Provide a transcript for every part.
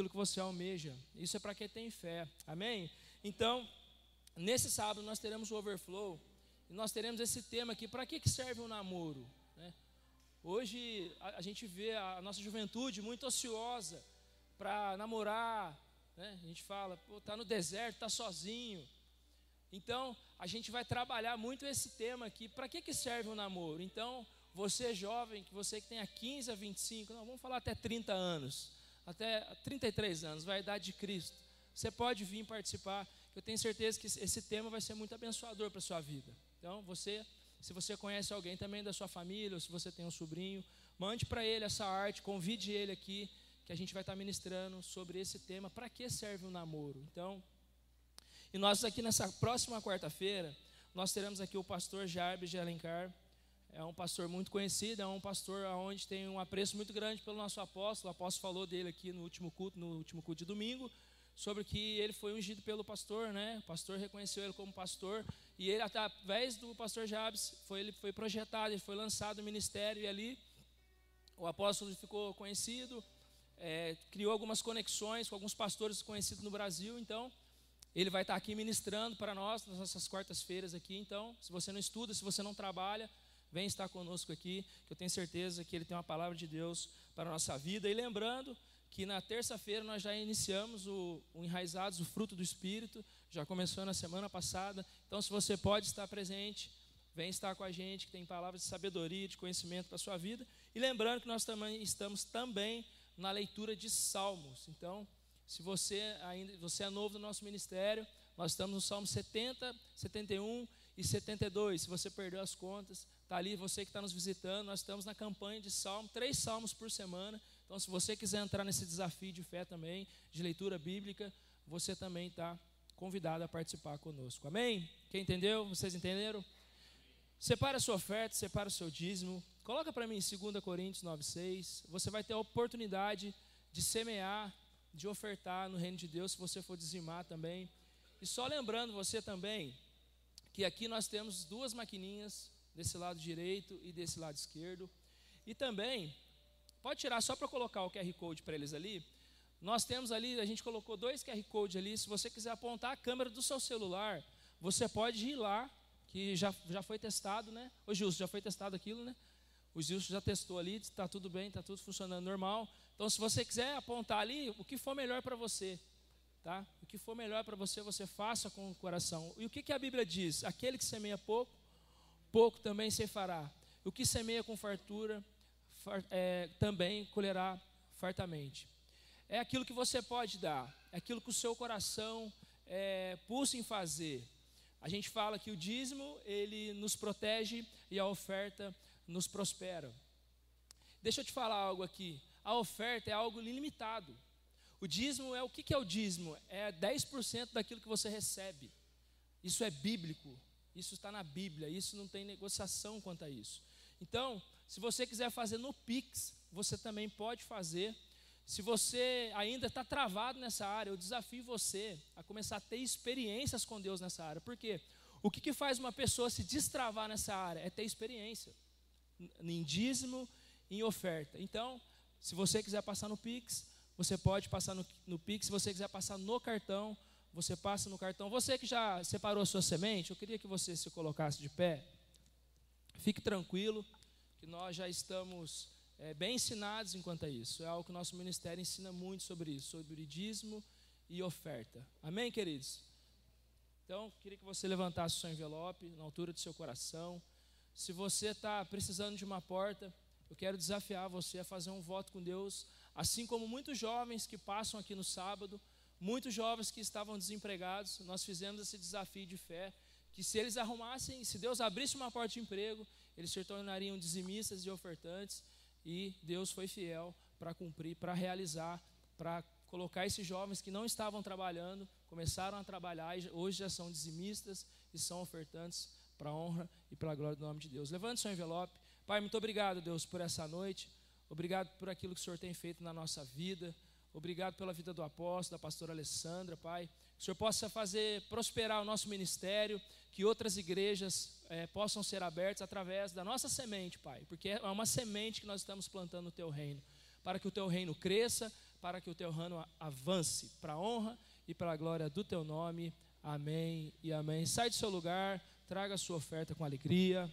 aquilo que você almeja. Isso é para quem tem fé. Amém? Então, nesse sábado nós teremos o overflow e nós teremos esse tema aqui. Para que, que serve um namoro? Né? Hoje a, a, gente vê a nossa juventude muito ociosa para namorar. Né? A gente fala, está no deserto, está sozinho. Então, a gente vai trabalhar muito esse tema aqui. Para que, que serve o um namoro? Então, você jovem, que você que tem a 15 a 25, não, vamos falar até 30 anos, até 33 anos, vai a idade de Cristo. Você pode vir participar, que eu tenho certeza que esse tema vai ser muito abençoador para a sua vida. Então, você, se você conhece alguém também da sua família, ou se você tem um sobrinho, mande para ele essa arte, convide ele aqui, que a gente vai estar ministrando sobre esse tema, para que serve o namoro. Então, e nós aqui nessa próxima quarta-feira, nós teremos aqui o pastor Jarbes de Alencar, é um pastor muito conhecido, é um pastor onde tem um apreço muito grande pelo nosso apóstolo. O apóstolo falou dele aqui no último culto, no último culto de domingo, sobre que ele foi ungido pelo pastor, né? O pastor reconheceu ele como pastor e ele através do pastor Jabes foi ele foi projetado, ele foi lançado no ministério e ali o apóstolo ficou conhecido, é, criou algumas conexões com alguns pastores conhecidos no Brasil, então ele vai estar aqui ministrando para nós nas nossas quartas-feiras aqui. Então, se você não estuda, se você não trabalha, vem estar conosco aqui, que eu tenho certeza que ele tem uma palavra de Deus para a nossa vida. E lembrando que na terça-feira nós já iniciamos o, o Enraizados, o fruto do Espírito, já começou na semana passada. Então, se você pode estar presente, vem estar com a gente, que tem palavras de sabedoria, de conhecimento para a sua vida. E lembrando que nós também estamos também na leitura de Salmos. Então, se você ainda você é novo no nosso ministério, nós estamos no Salmo 70, 71 e 72. Se você perdeu as contas, está ali, você que está nos visitando, nós estamos na campanha de salmo, três salmos por semana. Então, se você quiser entrar nesse desafio de fé também, de leitura bíblica, você também está convidado a participar conosco. Amém? Quem entendeu? Vocês entenderam? Separa a sua oferta, separa o seu dízimo. Coloca para mim em 2 Coríntios 9,6. Você vai ter a oportunidade de semear, de ofertar no reino de Deus, se você for dizimar também. E só lembrando você também, que aqui nós temos duas maquininhas desse lado direito e desse lado esquerdo. E também, pode tirar só para colocar o QR Code para eles ali. Nós temos ali, a gente colocou dois QR Code ali. Se você quiser apontar a câmera do seu celular, você pode ir lá, que já, já foi testado, né? Ô Gilson, já foi testado aquilo, né? O Gilson já testou ali, está tudo bem, está tudo funcionando normal. Então, se você quiser apontar ali, o que for melhor para você, tá? O que for melhor para você, você faça com o coração. E o que, que a Bíblia diz? Aquele que semeia pouco, pouco também se fará. O que semeia com fartura, far, é, também colherá fartamente. É aquilo que você pode dar, é aquilo que o seu coração é, pulsa em fazer. A gente fala que o dízimo, ele nos protege e a oferta nos prospera. Deixa eu te falar algo aqui. A oferta é algo ilimitado. O dízimo é o que é o dízimo? É 10% daquilo que você recebe. Isso é bíblico. Isso está na Bíblia, isso não tem negociação quanto a isso. Então, se você quiser fazer no Pix, você também pode fazer. Se você ainda está travado nessa área, eu desafio você a começar a ter experiências com Deus nessa área. Por quê? O que, que faz uma pessoa se destravar nessa área? É ter experiência em dízimo, em oferta. Então, se você quiser passar no Pix, você pode passar no, no Pix. Se você quiser passar no cartão, você passa no cartão. Você que já separou a sua semente, eu queria que você se colocasse de pé. Fique tranquilo, que nós já estamos é, bem ensinados enquanto a isso. É algo que o nosso ministério ensina muito sobre isso, sobre dízimo e oferta. Amém, queridos? Então, queria que você levantasse o seu envelope na altura do seu coração. Se você está precisando de uma porta, eu quero desafiar você a fazer um voto com Deus, assim como muitos jovens que passam aqui no sábado muitos jovens que estavam desempregados, nós fizemos esse desafio de fé, que se eles arrumassem, se Deus abrisse uma porta de emprego, eles se tornariam dizimistas e ofertantes, e Deus foi fiel para cumprir, para realizar, para colocar esses jovens que não estavam trabalhando, começaram a trabalhar e hoje já são dizimistas e são ofertantes para a honra e para a glória do nome de Deus. Levante seu envelope. Pai, muito obrigado, Deus, por essa noite. Obrigado por aquilo que o Senhor tem feito na nossa vida. Obrigado pela vida do apóstolo, da pastora Alessandra, Pai. Que o Senhor possa fazer prosperar o nosso ministério, que outras igrejas é, possam ser abertas através da nossa semente, Pai, porque é uma semente que nós estamos plantando no Teu reino, para que o Teu reino cresça, para que o teu reino avance para a honra e para a glória do teu nome. Amém e amém. Sai do seu lugar, traga a sua oferta com alegria.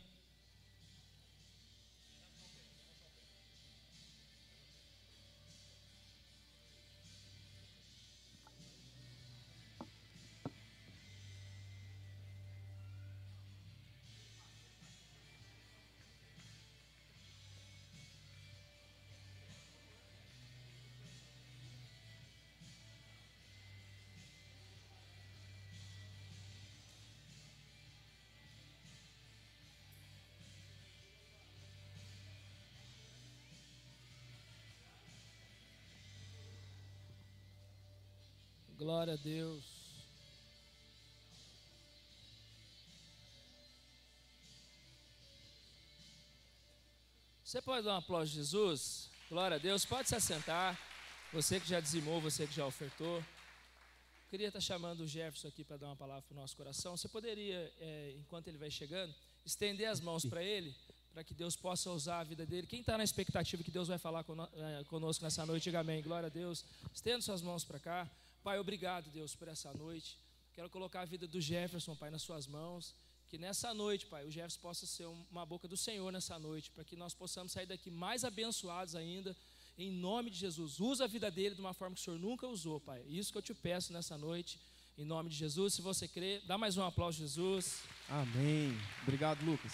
Glória a Deus. Você pode dar um aplauso a Jesus? Glória a Deus. Pode se assentar. Você que já dizimou, você que já ofertou. Queria estar chamando o Jefferson aqui para dar uma palavra para o nosso coração. Você poderia, é, enquanto ele vai chegando, estender as mãos para ele, para que Deus possa usar a vida dele. Quem está na expectativa que Deus vai falar é, conosco nessa noite, diga amém. Glória a Deus. Estenda suas mãos para cá. Pai, obrigado, Deus, por essa noite. Quero colocar a vida do Jefferson, Pai, nas suas mãos. Que nessa noite, Pai, o Jefferson possa ser uma boca do Senhor nessa noite, para que nós possamos sair daqui mais abençoados ainda, em nome de Jesus. Usa a vida dele de uma forma que o Senhor nunca usou, Pai. Isso que eu te peço nessa noite, em nome de Jesus. Se você crê, dá mais um aplauso, Jesus. Amém. Obrigado, Lucas.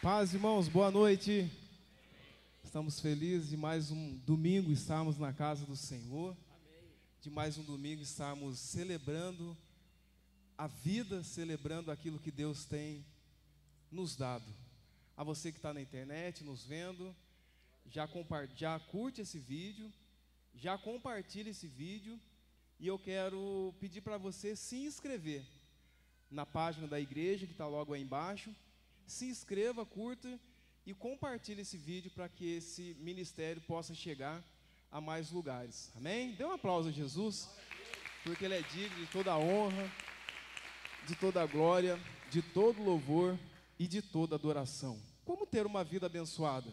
Paz, irmãos, boa noite. Estamos felizes de mais um domingo estarmos na casa do Senhor de mais um domingo estarmos celebrando a vida, celebrando aquilo que Deus tem nos dado. A você que está na internet, nos vendo, já, já curte esse vídeo, já compartilha esse vídeo, e eu quero pedir para você se inscrever na página da igreja que está logo aí embaixo. Se inscreva, curta e compartilhe esse vídeo para que esse ministério possa chegar a mais lugares. Amém? Dê um aplauso a Jesus, porque Ele é digno de toda a honra, de toda a glória, de todo louvor e de toda adoração. Como ter uma vida abençoada?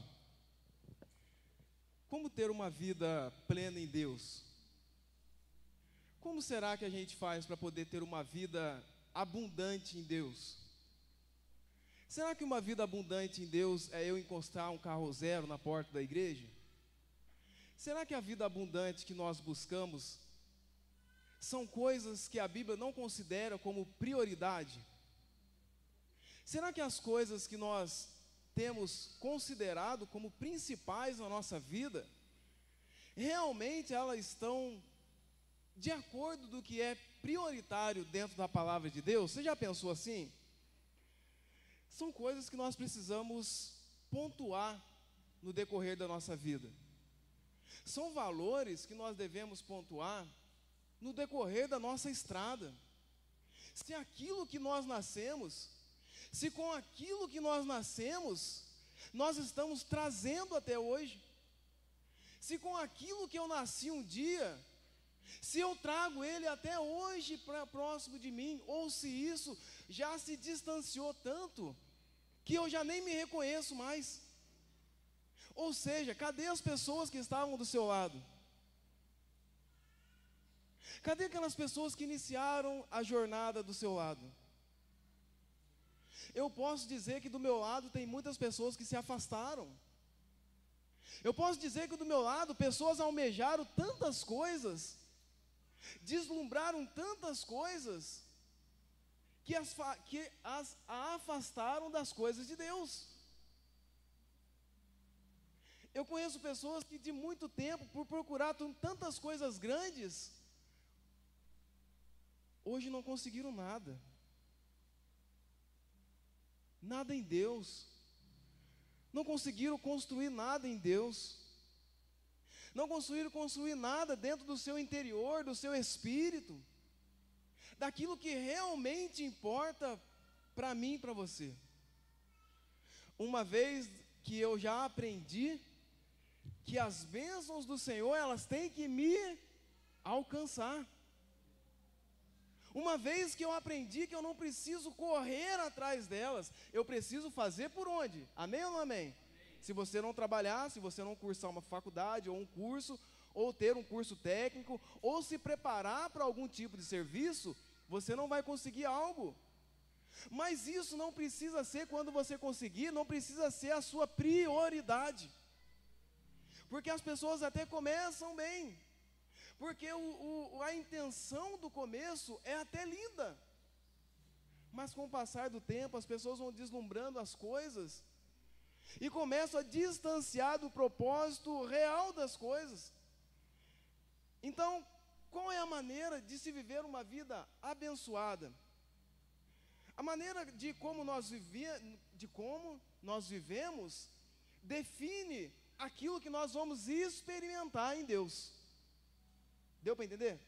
Como ter uma vida plena em Deus? Como será que a gente faz para poder ter uma vida abundante em Deus? Será que uma vida abundante em Deus é eu encostar um carro zero na porta da igreja? Será que a vida abundante que nós buscamos são coisas que a Bíblia não considera como prioridade? Será que as coisas que nós temos considerado como principais na nossa vida, realmente elas estão de acordo do que é prioritário dentro da palavra de Deus? Você já pensou assim? São coisas que nós precisamos pontuar no decorrer da nossa vida. São valores que nós devemos pontuar no decorrer da nossa estrada. Se aquilo que nós nascemos, se com aquilo que nós nascemos, nós estamos trazendo até hoje, se com aquilo que eu nasci um dia, se eu trago ele até hoje para próximo de mim, ou se isso já se distanciou tanto que eu já nem me reconheço mais. Ou seja, cadê as pessoas que estavam do seu lado? Cadê aquelas pessoas que iniciaram a jornada do seu lado? Eu posso dizer que do meu lado tem muitas pessoas que se afastaram. Eu posso dizer que do meu lado pessoas almejaram tantas coisas, deslumbraram tantas coisas, que as, que as afastaram das coisas de Deus. Eu conheço pessoas que de muito tempo, por procurar tantas coisas grandes, hoje não conseguiram nada. Nada em Deus. Não conseguiram construir nada em Deus. Não conseguiram construir nada dentro do seu interior, do seu espírito, daquilo que realmente importa para mim e para você. Uma vez que eu já aprendi que as bênçãos do Senhor, elas têm que me alcançar. Uma vez que eu aprendi que eu não preciso correr atrás delas, eu preciso fazer por onde? Amém ou não amém? amém? Se você não trabalhar, se você não cursar uma faculdade ou um curso, ou ter um curso técnico, ou se preparar para algum tipo de serviço, você não vai conseguir algo. Mas isso não precisa ser, quando você conseguir, não precisa ser a sua prioridade. Porque as pessoas até começam bem, porque o, o, a intenção do começo é até linda. Mas com o passar do tempo, as pessoas vão deslumbrando as coisas e começam a distanciar do propósito real das coisas. Então, qual é a maneira de se viver uma vida abençoada? A maneira de como nós, vive, de como nós vivemos define aquilo que nós vamos experimentar em Deus. Deu para entender?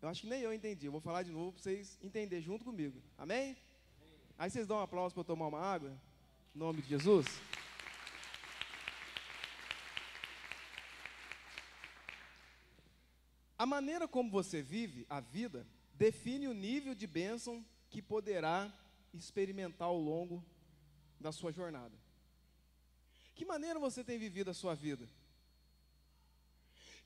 Eu acho que nem eu entendi. Eu vou falar de novo para vocês entenderem junto comigo. Amém? Aí vocês dão um aplauso para eu tomar uma água? Em nome de Jesus. A maneira como você vive a vida define o nível de bênção que poderá experimentar ao longo da sua jornada. Que maneira você tem vivido a sua vida?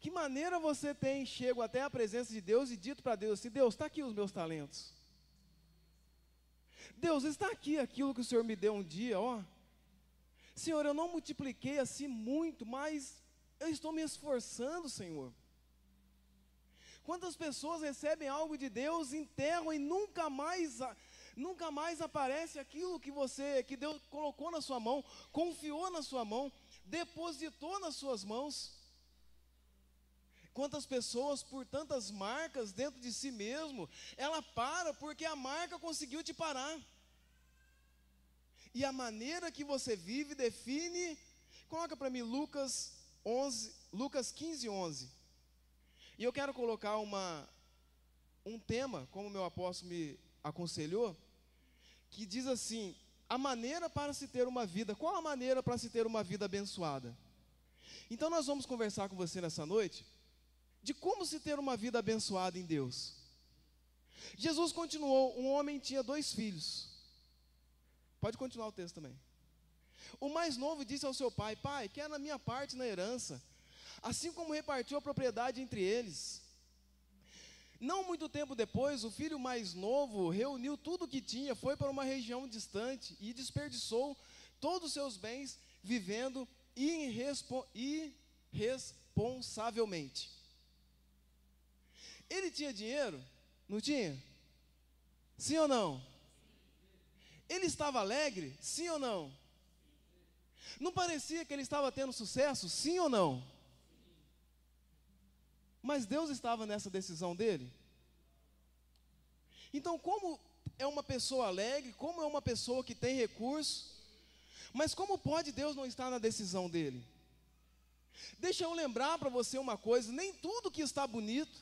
Que maneira você tem chego até a presença de Deus e dito para Deus assim: Deus, está aqui os meus talentos. Deus, está aqui aquilo que o Senhor me deu um dia, ó. Senhor, eu não multipliquei assim muito, mas eu estou me esforçando, Senhor. Quantas pessoas recebem algo de Deus, enterram e nunca mais, nunca mais aparece aquilo que você, que Deus colocou na sua mão, confiou na sua mão, depositou nas suas mãos. Quantas pessoas, por tantas marcas dentro de si mesmo, ela para porque a marca conseguiu te parar. E a maneira que você vive define. Coloca para mim Lucas 11, Lucas 15, 11. E eu quero colocar uma, um tema, como meu apóstolo me aconselhou, que diz assim: a maneira para se ter uma vida, qual a maneira para se ter uma vida abençoada? Então nós vamos conversar com você nessa noite de como se ter uma vida abençoada em Deus. Jesus continuou: um homem tinha dois filhos. Pode continuar o texto também. O mais novo disse ao seu pai: Pai, quer na minha parte na herança, assim como repartiu a propriedade entre eles. Não muito tempo depois, o filho mais novo reuniu tudo o que tinha, foi para uma região distante e desperdiçou todos os seus bens vivendo irresponsavelmente. Ele tinha dinheiro? Não tinha? Sim ou não? Ele estava alegre? Sim ou não? Não parecia que ele estava tendo sucesso? Sim ou não? Mas Deus estava nessa decisão dele? Então, como é uma pessoa alegre, como é uma pessoa que tem recurso, mas como pode Deus não estar na decisão dele? Deixa eu lembrar para você uma coisa: nem tudo que está bonito,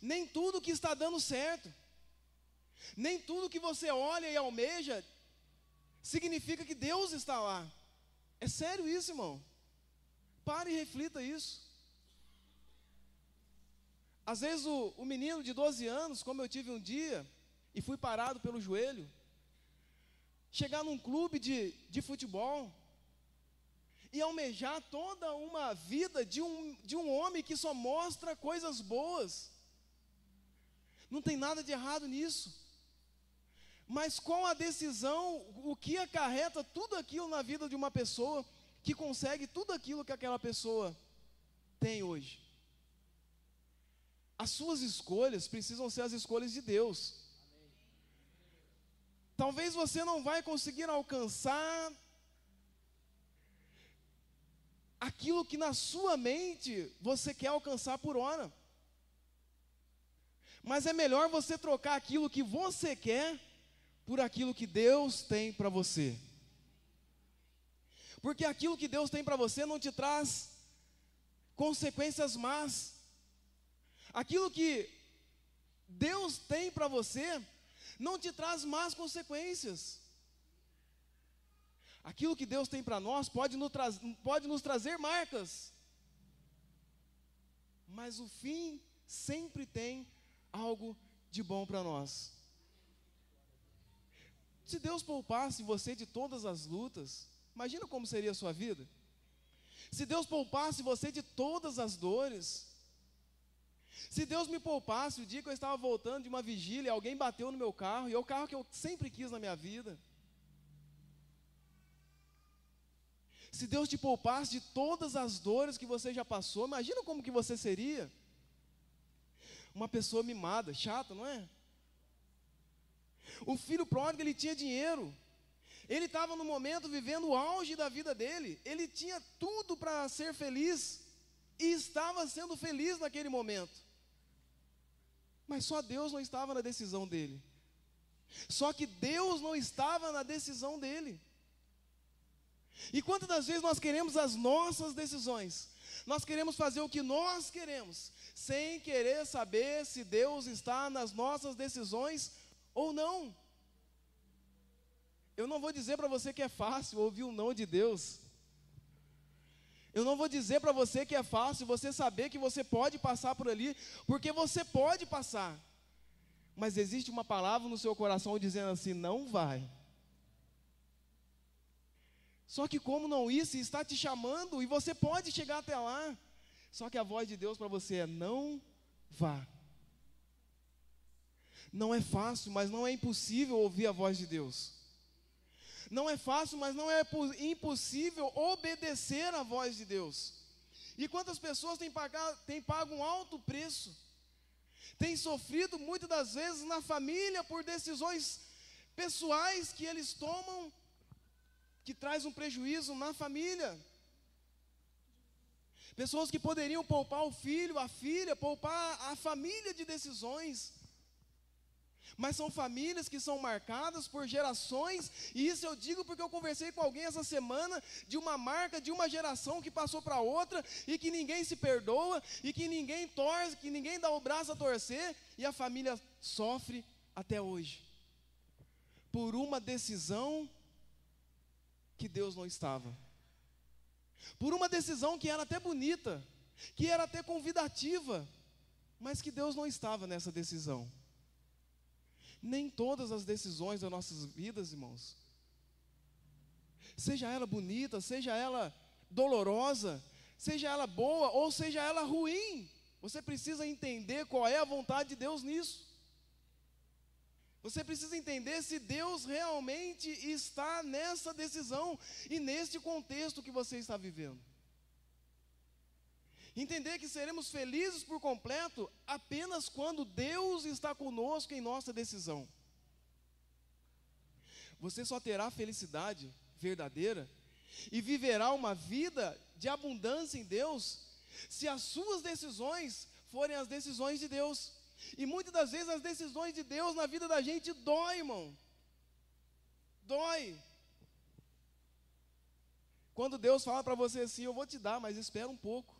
nem tudo que está dando certo, nem tudo que você olha e almeja, significa que Deus está lá. É sério isso, irmão? Pare e reflita isso. Às vezes o, o menino de 12 anos, como eu tive um dia, e fui parado pelo joelho, chegar num clube de, de futebol e almejar toda uma vida de um, de um homem que só mostra coisas boas. Não tem nada de errado nisso. Mas com a decisão, o que acarreta tudo aquilo na vida de uma pessoa que consegue tudo aquilo que aquela pessoa tem hoje? As suas escolhas precisam ser as escolhas de Deus. Talvez você não vai conseguir alcançar aquilo que na sua mente você quer alcançar por hora. Mas é melhor você trocar aquilo que você quer por aquilo que Deus tem para você. Porque aquilo que Deus tem para você não te traz consequências más. Aquilo que Deus tem para você não te traz más consequências. Aquilo que Deus tem para nós pode nos, pode nos trazer marcas, mas o fim sempre tem algo de bom para nós. Se Deus poupasse você de todas as lutas, imagina como seria a sua vida. Se Deus poupasse você de todas as dores, se Deus me poupasse o dia que eu estava voltando de uma vigília, alguém bateu no meu carro, e é o carro que eu sempre quis na minha vida. Se Deus te poupasse de todas as dores que você já passou, imagina como que você seria? Uma pessoa mimada, chata, não é? O filho pródigo, ele tinha dinheiro. Ele estava no momento vivendo o auge da vida dele. Ele tinha tudo para ser feliz e estava sendo feliz naquele momento. Mas só Deus não estava na decisão dele. Só que Deus não estava na decisão dele. E quantas das vezes nós queremos as nossas decisões? Nós queremos fazer o que nós queremos, sem querer saber se Deus está nas nossas decisões ou não. Eu não vou dizer para você que é fácil ouvir o não de Deus. Eu não vou dizer para você que é fácil você saber que você pode passar por ali, porque você pode passar. Mas existe uma palavra no seu coração dizendo assim: não vai. Só que como não isso está te chamando e você pode chegar até lá. Só que a voz de Deus para você é não vá. Não é fácil, mas não é impossível ouvir a voz de Deus. Não é fácil, mas não é impossível obedecer a voz de Deus. E quantas pessoas têm, têm pago um alto preço, têm sofrido muitas das vezes na família por decisões pessoais que eles tomam que traz um prejuízo na família. Pessoas que poderiam poupar o filho, a filha, poupar a família de decisões. Mas são famílias que são marcadas por gerações, e isso eu digo porque eu conversei com alguém essa semana de uma marca de uma geração que passou para outra e que ninguém se perdoa e que ninguém torce, que ninguém dá o braço a torcer e a família sofre até hoje. Por uma decisão que Deus não estava. Por uma decisão que era até bonita, que era até convidativa, mas que Deus não estava nessa decisão. Nem todas as decisões das nossas vidas, irmãos, seja ela bonita, seja ela dolorosa, seja ela boa ou seja ela ruim, você precisa entender qual é a vontade de Deus nisso. Você precisa entender se Deus realmente está nessa decisão e neste contexto que você está vivendo. Entender que seremos felizes por completo apenas quando Deus está conosco em nossa decisão. Você só terá felicidade verdadeira e viverá uma vida de abundância em Deus se as suas decisões forem as decisões de Deus. E muitas das vezes as decisões de Deus na vida da gente dói, irmão. Dói. Quando Deus fala para você assim, eu vou te dar, mas espera um pouco.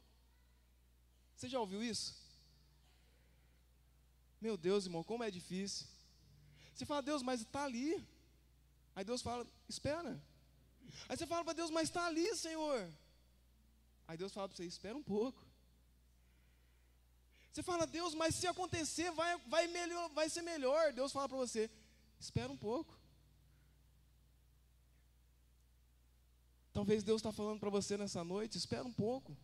Você já ouviu isso? Meu Deus, irmão, como é difícil. Você fala, Deus, mas está ali. Aí Deus fala, espera. Aí você fala para Deus, mas está ali, Senhor. Aí Deus fala para você, espera um pouco. Você fala, Deus, mas se acontecer, vai, vai, melhor, vai ser melhor. Deus fala para você, espera um pouco. Talvez Deus está falando para você nessa noite, espera um pouco.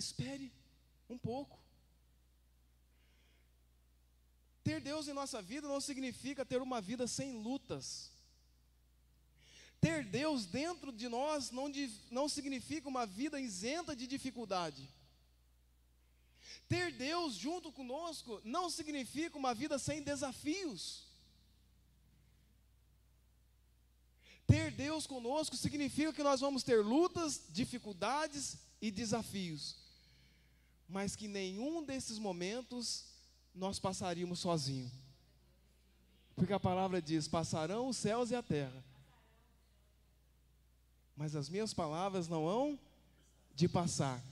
Espere um pouco. Ter Deus em nossa vida não significa ter uma vida sem lutas. Ter Deus dentro de nós não, não significa uma vida isenta de dificuldade. Ter Deus junto conosco não significa uma vida sem desafios. Ter Deus conosco significa que nós vamos ter lutas, dificuldades e desafios, mas que nenhum desses momentos nós passaríamos sozinho. Porque a palavra diz: passarão os céus e a terra, mas as minhas palavras não hão de passar.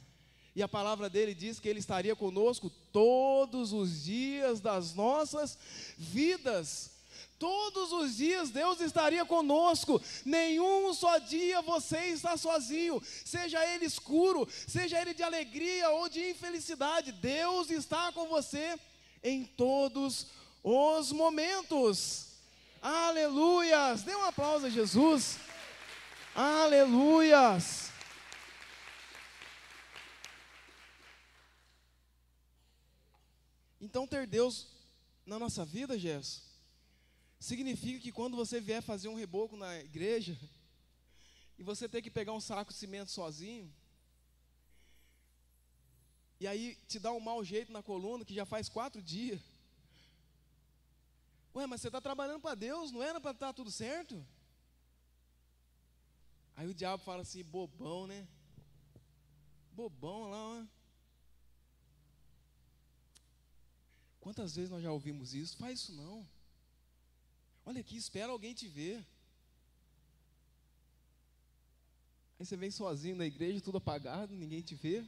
E a palavra dele diz que ele estaria conosco todos os dias das nossas vidas. Todos os dias Deus estaria conosco, nenhum só dia você está sozinho, seja ele escuro, seja ele de alegria ou de infelicidade, Deus está com você em todos os momentos. Aleluias! Dê um aplauso a Jesus. Aleluias! Então, ter Deus na nossa vida, Gerson, significa que quando você vier fazer um reboco na igreja, e você ter que pegar um saco de cimento sozinho, e aí te dá um mau jeito na coluna, que já faz quatro dias. Ué, mas você está trabalhando para Deus, não era para estar tá tudo certo? Aí o diabo fala assim, bobão, né? Bobão lá, ó. Quantas vezes nós já ouvimos isso? Faz isso não. Olha aqui, espera alguém te ver. Aí você vem sozinho na igreja, tudo apagado, ninguém te vê.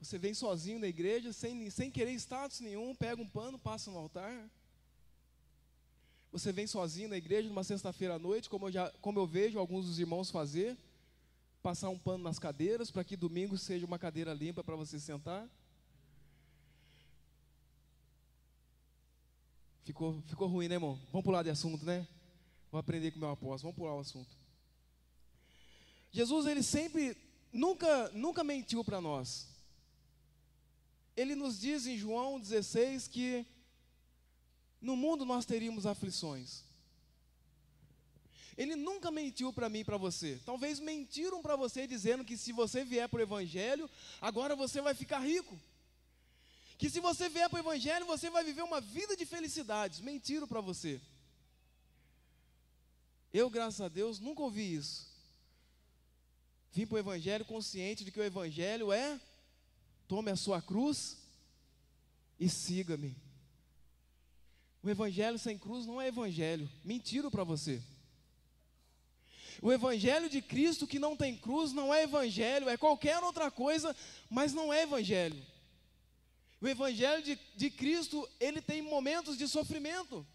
Você vem sozinho na igreja, sem, sem querer status nenhum, pega um pano, passa no altar. Você vem sozinho na igreja numa sexta-feira à noite, como eu, já, como eu vejo alguns dos irmãos fazer, passar um pano nas cadeiras, para que domingo seja uma cadeira limpa para você sentar. Ficou, ficou ruim, né, irmão? Vamos pular de assunto, né? Vou aprender com o meu apóstolo. Vamos pular o assunto. Jesus, ele sempre, nunca, nunca mentiu para nós. Ele nos diz em João 16 que no mundo nós teríamos aflições. Ele nunca mentiu para mim e para você. Talvez mentiram para você dizendo que se você vier para o Evangelho, agora você vai ficar rico. Que se você vier para o Evangelho, você vai viver uma vida de felicidades. Mentiram para você. Eu, graças a Deus, nunca ouvi isso. Vim para o Evangelho consciente de que o Evangelho é: tome a sua cruz e siga-me. O Evangelho sem cruz não é Evangelho. Mentiram para você. O Evangelho de Cristo que não tem cruz não é Evangelho, é qualquer outra coisa, mas não é Evangelho. O Evangelho de, de Cristo, ele tem momentos de sofrimento.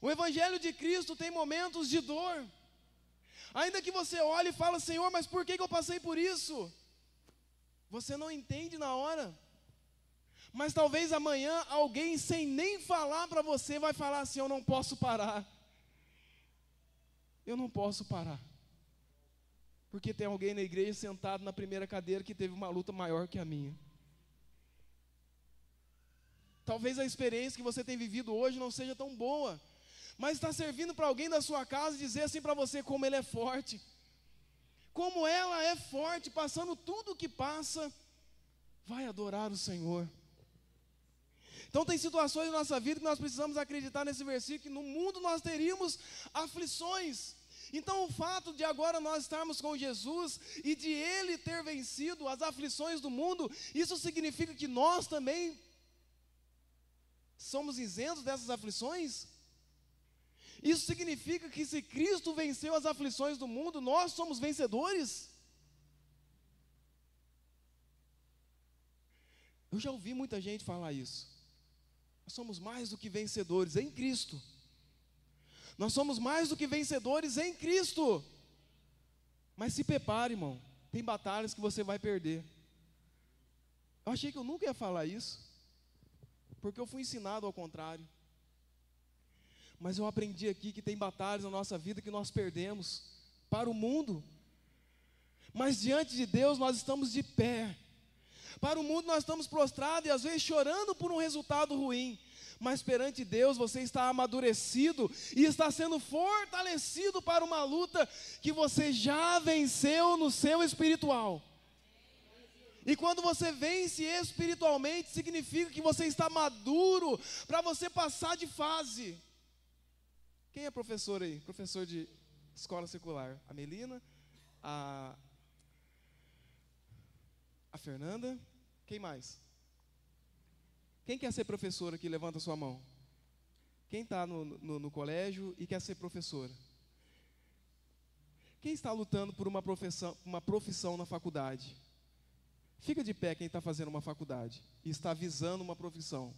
O Evangelho de Cristo tem momentos de dor. Ainda que você olhe e fale, Senhor, mas por que, que eu passei por isso? Você não entende na hora. Mas talvez amanhã alguém, sem nem falar para você, vai falar assim: Eu não posso parar. Eu não posso parar. Porque tem alguém na igreja sentado na primeira cadeira que teve uma luta maior que a minha. Talvez a experiência que você tem vivido hoje não seja tão boa, mas está servindo para alguém da sua casa dizer assim para você como ele é forte, como ela é forte, passando tudo o que passa, vai adorar o Senhor. Então tem situações na nossa vida que nós precisamos acreditar nesse versículo que no mundo nós teríamos aflições. Então o fato de agora nós estarmos com Jesus e de ele ter vencido as aflições do mundo, isso significa que nós também somos isentos dessas aflições? Isso significa que se Cristo venceu as aflições do mundo, nós somos vencedores? Eu já ouvi muita gente falar isso. Nós somos mais do que vencedores em Cristo. Nós somos mais do que vencedores em Cristo. Mas se prepare, irmão. Tem batalhas que você vai perder. Eu achei que eu nunca ia falar isso porque eu fui ensinado ao contrário. Mas eu aprendi aqui que tem batalhas na nossa vida que nós perdemos para o mundo. Mas diante de Deus nós estamos de pé. Para o mundo nós estamos prostrados e às vezes chorando por um resultado ruim. Mas perante Deus você está amadurecido e está sendo fortalecido para uma luta que você já venceu no seu espiritual. E quando você vence espiritualmente, significa que você está maduro para você passar de fase. Quem é professor aí? Professor de escola secular? A Melina? A, a Fernanda? Quem mais? Quem quer ser professor aqui? Levanta sua mão. Quem está no, no, no colégio e quer ser professora? Quem está lutando por uma profissão, uma profissão na faculdade? Fica de pé quem está fazendo uma faculdade e está visando uma profissão.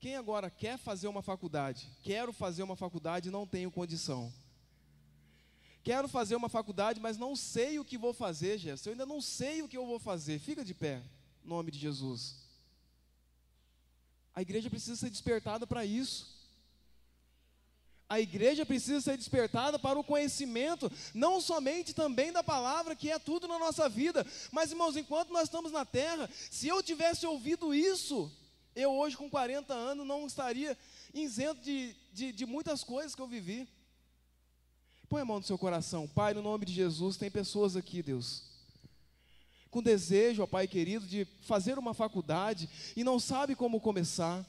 Quem agora quer fazer uma faculdade, quero fazer uma faculdade e não tenho condição. Quero fazer uma faculdade, mas não sei o que vou fazer, Jéssica. Eu ainda não sei o que eu vou fazer. Fica de pé, nome de Jesus. A igreja precisa ser despertada para isso. A igreja precisa ser despertada para o conhecimento, não somente também da palavra, que é tudo na nossa vida, mas irmãos, enquanto nós estamos na terra, se eu tivesse ouvido isso, eu hoje com 40 anos não estaria isento de, de, de muitas coisas que eu vivi. Põe a mão no seu coração, Pai, no nome de Jesus, tem pessoas aqui, Deus, com desejo, ó Pai querido, de fazer uma faculdade e não sabe como começar.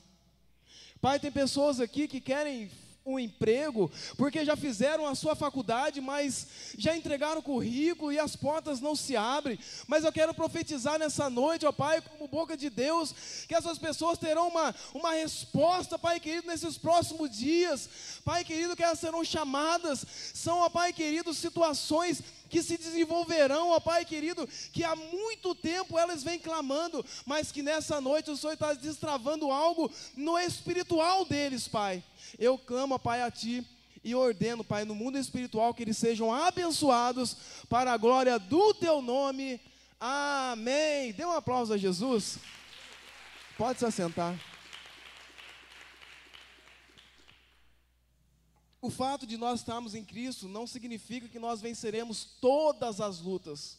Pai, tem pessoas aqui que querem um emprego, porque já fizeram a sua faculdade, mas já entregaram o currículo e as portas não se abrem. Mas eu quero profetizar nessa noite, ó Pai, como boca de Deus, que essas pessoas terão uma, uma resposta, Pai querido, nesses próximos dias. Pai querido, que elas serão chamadas, são, ó Pai querido, situações que se desenvolverão, ó Pai querido, que há muito tempo elas vêm clamando, mas que nessa noite o Senhor está destravando algo no espiritual deles, Pai. Eu clamo, Pai, a Ti e ordeno, Pai, no mundo espiritual que eles sejam abençoados para a glória do Teu nome. Amém. Dê um aplauso a Jesus. Pode se assentar. O fato de nós estarmos em Cristo não significa que nós venceremos todas as lutas.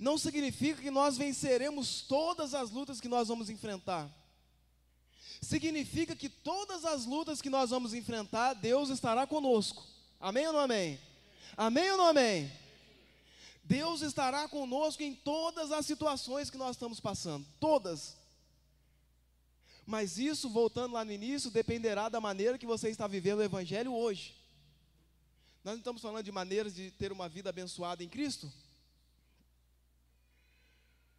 Não significa que nós venceremos todas as lutas que nós vamos enfrentar. Significa que todas as lutas que nós vamos enfrentar, Deus estará conosco. Amém ou não amém? Amém ou não amém? Deus estará conosco em todas as situações que nós estamos passando, todas. Mas isso, voltando lá no início, dependerá da maneira que você está vivendo o Evangelho hoje. Nós não estamos falando de maneiras de ter uma vida abençoada em Cristo?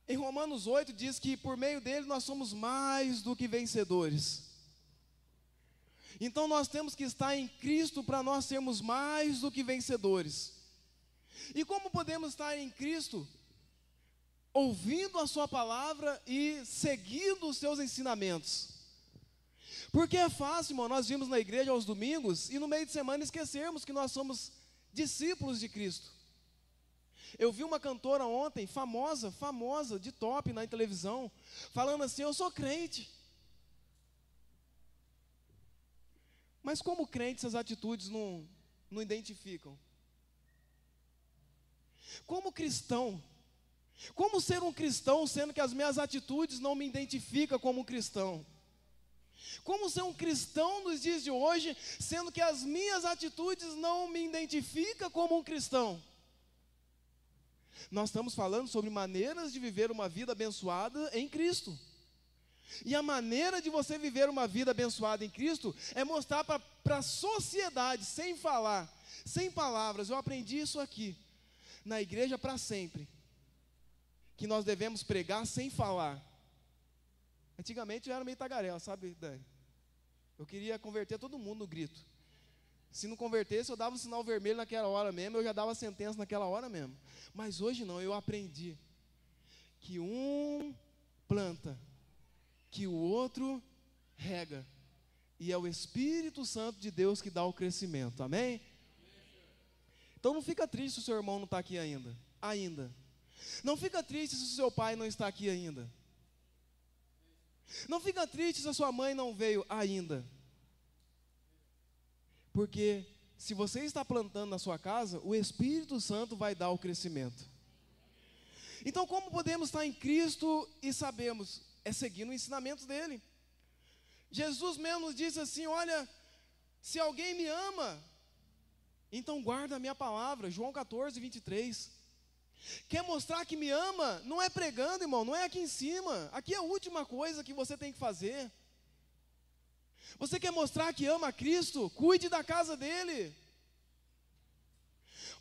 Em Romanos 8 diz que por meio dele nós somos mais do que vencedores. Então nós temos que estar em Cristo para nós sermos mais do que vencedores. E como podemos estar em Cristo? Ouvindo a Sua palavra e seguindo os seus ensinamentos. Porque é fácil, irmão, nós vimos na igreja aos domingos e no meio de semana esquecermos que nós somos discípulos de Cristo. Eu vi uma cantora ontem, famosa, famosa, de top na televisão, falando assim: Eu sou crente. Mas como crente, essas atitudes não, não identificam? Como cristão, como ser um cristão sendo que as minhas atitudes não me identificam como um cristão? Como ser um cristão nos dias de hoje, sendo que as minhas atitudes não me identificam como um cristão? Nós estamos falando sobre maneiras de viver uma vida abençoada em Cristo. E a maneira de você viver uma vida abençoada em Cristo é mostrar para a sociedade, sem falar, sem palavras. Eu aprendi isso aqui, na igreja para sempre que nós devemos pregar sem falar. Antigamente eu era meio tagarela, sabe, Dani? Eu queria converter todo mundo no grito. Se não convertesse, eu dava um sinal vermelho naquela hora mesmo, eu já dava sentença naquela hora mesmo. Mas hoje não, eu aprendi que um planta, que o outro rega. E é o Espírito Santo de Deus que dá o crescimento. Amém? Então não fica triste se o seu irmão não está aqui ainda. Ainda. Não fica triste se o seu pai não está aqui ainda. Não fica triste se a sua mãe não veio ainda. Porque se você está plantando na sua casa, o Espírito Santo vai dar o crescimento. Então, como podemos estar em Cristo e sabemos? É seguindo o ensinamento dele. Jesus mesmo disse assim: Olha, se alguém me ama, então guarda a minha palavra. João 14, 23. Quer mostrar que me ama? Não é pregando, irmão, não é aqui em cima. Aqui é a última coisa que você tem que fazer. Você quer mostrar que ama Cristo? Cuide da casa dele.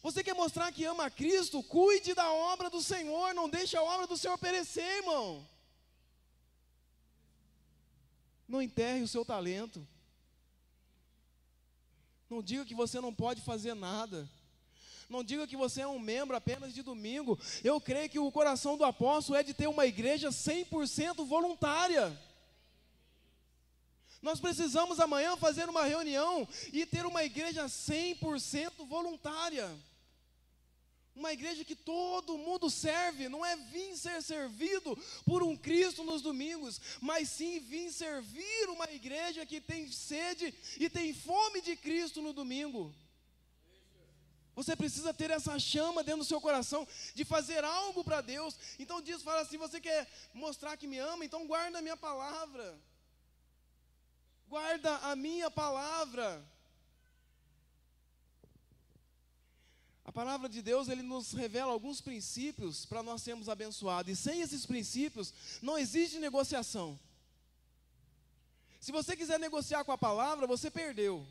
Você quer mostrar que ama Cristo? Cuide da obra do Senhor, não deixe a obra do Senhor perecer, irmão. Não enterre o seu talento. Não diga que você não pode fazer nada. Não diga que você é um membro apenas de domingo. Eu creio que o coração do apóstolo é de ter uma igreja 100% voluntária. Nós precisamos amanhã fazer uma reunião e ter uma igreja 100% voluntária. Uma igreja que todo mundo serve, não é vir ser servido por um Cristo nos domingos, mas sim vir servir uma igreja que tem sede e tem fome de Cristo no domingo. Você precisa ter essa chama dentro do seu coração de fazer algo para Deus. Então diz, fala assim: você quer mostrar que me ama? Então guarda a minha palavra. Guarda a minha palavra. A palavra de Deus, ele nos revela alguns princípios para nós sermos abençoados. E sem esses princípios, não existe negociação. Se você quiser negociar com a palavra, você perdeu.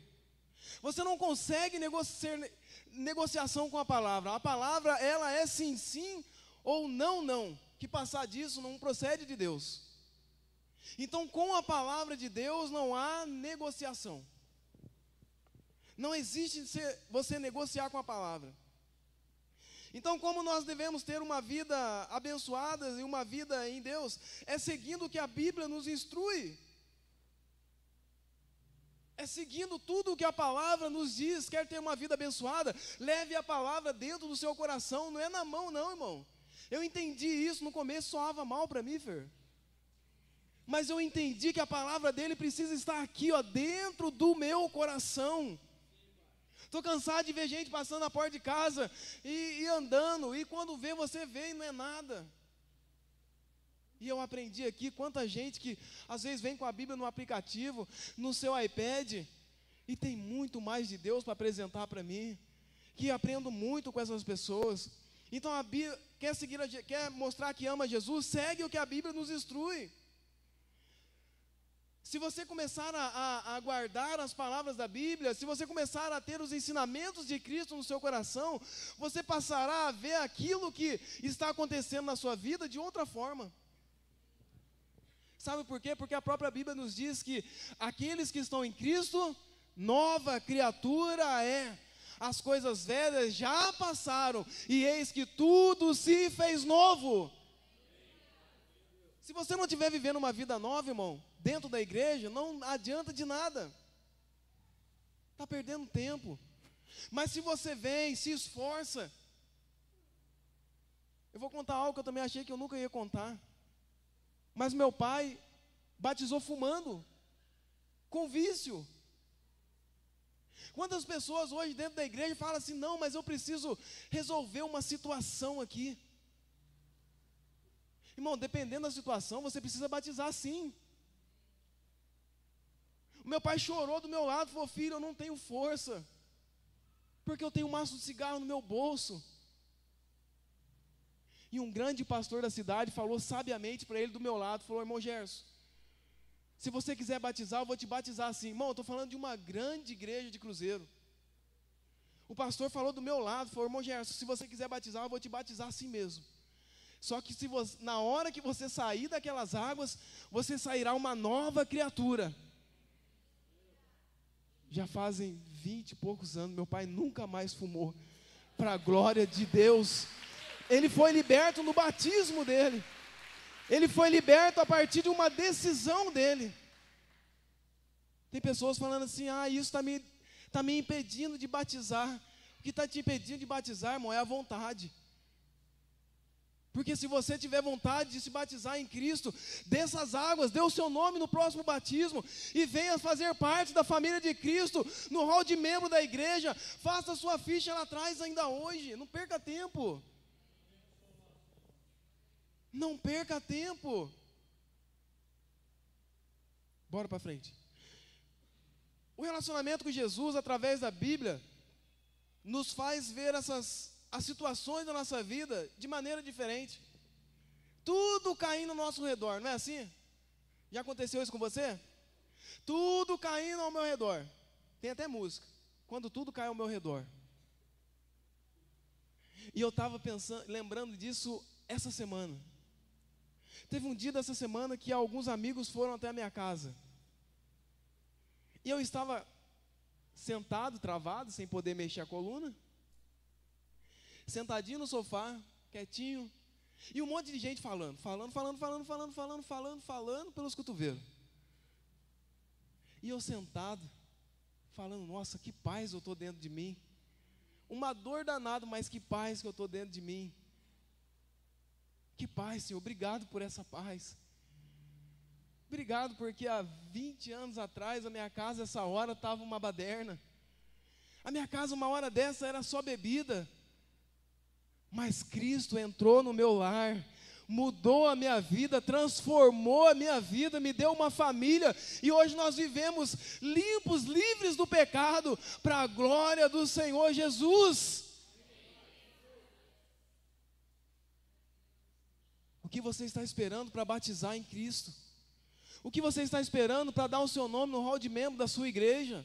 Você não consegue negociar negociação com a palavra. A palavra, ela é sim, sim ou não, não. Que passar disso não procede de Deus. Então, com a palavra de Deus não há negociação. Não existe você negociar com a palavra. Então, como nós devemos ter uma vida abençoada e uma vida em Deus, é seguindo o que a Bíblia nos instrui. É seguindo tudo o que a palavra nos diz. Quer ter uma vida abençoada? Leve a palavra dentro do seu coração, não é na mão, não, irmão. Eu entendi isso no começo, soava mal para mim, Fer. Mas eu entendi que a palavra dele precisa estar aqui, ó, dentro do meu coração. Estou cansado de ver gente passando na porta de casa e, e andando, e quando vê, você vê e não é nada. E eu aprendi aqui quanta gente que às vezes vem com a Bíblia no aplicativo, no seu iPad, e tem muito mais de Deus para apresentar para mim, que aprendo muito com essas pessoas. Então a Bíblia quer seguir, quer mostrar que ama Jesus, segue o que a Bíblia nos instrui. Se você começar a, a, a, guardar as palavras da Bíblia, se você começar a ter os ensinamentos de Cristo no seu coração, você passará a ver aquilo que está acontecendo na sua vida de outra forma. Sabe por quê? Porque a própria Bíblia nos diz que aqueles que estão em Cristo, nova criatura é. As coisas velhas já passaram, e eis que tudo se fez novo. Se você não estiver vivendo uma vida nova, irmão, dentro da igreja, não adianta de nada. Está perdendo tempo. Mas se você vem, se esforça. Eu vou contar algo que eu também achei que eu nunca ia contar. Mas meu pai batizou fumando, com vício. Quantas pessoas hoje dentro da igreja falam assim: não, mas eu preciso resolver uma situação aqui. Irmão, dependendo da situação, você precisa batizar sim. O meu pai chorou do meu lado, falou: Filho, eu não tenho força, porque eu tenho um maço de cigarro no meu bolso. E um grande pastor da cidade falou sabiamente para ele do meu lado: falou, irmão Gerson, se você quiser batizar, eu vou te batizar assim. Irmão, estou falando de uma grande igreja de Cruzeiro. O pastor falou do meu lado, falou, irmão Gerson, se você quiser batizar, eu vou te batizar assim mesmo. Só que se você, na hora que você sair daquelas águas, você sairá uma nova criatura. Já fazem vinte e poucos anos, meu pai nunca mais fumou. Para a glória de Deus. Ele foi liberto no batismo dele. Ele foi liberto a partir de uma decisão dele. Tem pessoas falando assim: ah, isso está me, tá me impedindo de batizar. O que está te impedindo de batizar, irmão, é a vontade. Porque se você tiver vontade de se batizar em Cristo, dessas águas, dê o seu nome no próximo batismo e venha fazer parte da família de Cristo, no hall de membro da igreja, faça sua ficha lá atrás ainda hoje, não perca tempo. Não perca tempo. Bora para frente. O relacionamento com Jesus através da Bíblia nos faz ver essas as situações da nossa vida de maneira diferente. Tudo caindo ao nosso redor, não é assim? Já aconteceu isso com você? Tudo caindo ao meu redor. Tem até música. Quando tudo cai ao meu redor. E eu estava pensando, lembrando disso essa semana. Teve um dia dessa semana que alguns amigos foram até a minha casa. E eu estava sentado, travado, sem poder mexer a coluna sentadinho no sofá, quietinho, e um monte de gente falando, falando, falando, falando, falando, falando, falando, falando pelos cotovelos. E eu sentado, falando, nossa, que paz eu estou dentro de mim. uma dor danada, mas que paz que eu estou dentro de mim. Que paz, Senhor, obrigado por essa paz. Obrigado, porque há 20 anos atrás a minha casa, essa hora, estava uma baderna. A minha casa, uma hora dessa, era só bebida. Mas Cristo entrou no meu lar, mudou a minha vida, transformou a minha vida, me deu uma família, e hoje nós vivemos limpos, livres do pecado, para a glória do Senhor Jesus. Que você está esperando para batizar em Cristo? O que você está esperando para dar o seu nome no hall de membro da sua igreja?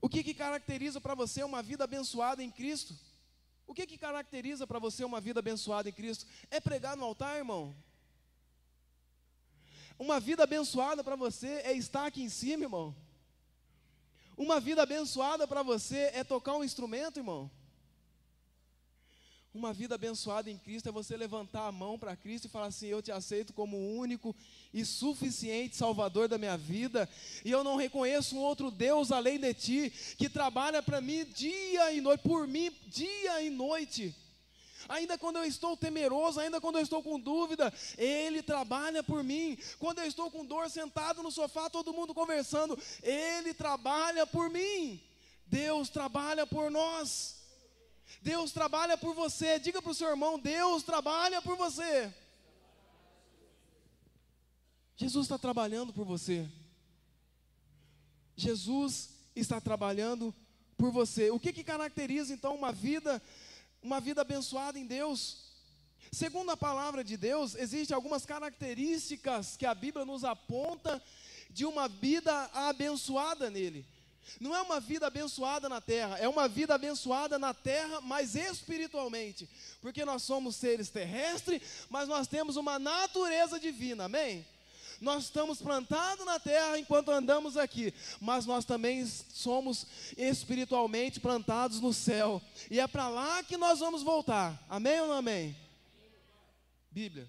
O que, que caracteriza para você uma vida abençoada em Cristo? O que, que caracteriza para você uma vida abençoada em Cristo? É pregar no altar, irmão? Uma vida abençoada para você é estar aqui em cima, irmão? Uma vida abençoada para você é tocar um instrumento, irmão? Uma vida abençoada em Cristo é você levantar a mão para Cristo e falar assim: Eu te aceito como o único e suficiente Salvador da minha vida, e eu não reconheço um outro Deus além de Ti, que trabalha para mim dia e noite, por mim, dia e noite. Ainda quando eu estou temeroso, ainda quando eu estou com dúvida, Ele trabalha por mim. Quando eu estou com dor, sentado no sofá, todo mundo conversando, Ele trabalha por mim. Deus trabalha por nós. Deus trabalha por você. Diga para o seu irmão: Deus trabalha por você. Jesus está trabalhando por você. Jesus está trabalhando por você. O que, que caracteriza então uma vida, uma vida abençoada em Deus? Segundo a palavra de Deus, existem algumas características que a Bíblia nos aponta de uma vida abençoada nele. Não é uma vida abençoada na terra, é uma vida abençoada na terra, mas espiritualmente, porque nós somos seres terrestres, mas nós temos uma natureza divina, amém? Nós estamos plantados na terra enquanto andamos aqui, mas nós também somos espiritualmente plantados no céu, e é para lá que nós vamos voltar, amém ou não amém? Bíblia.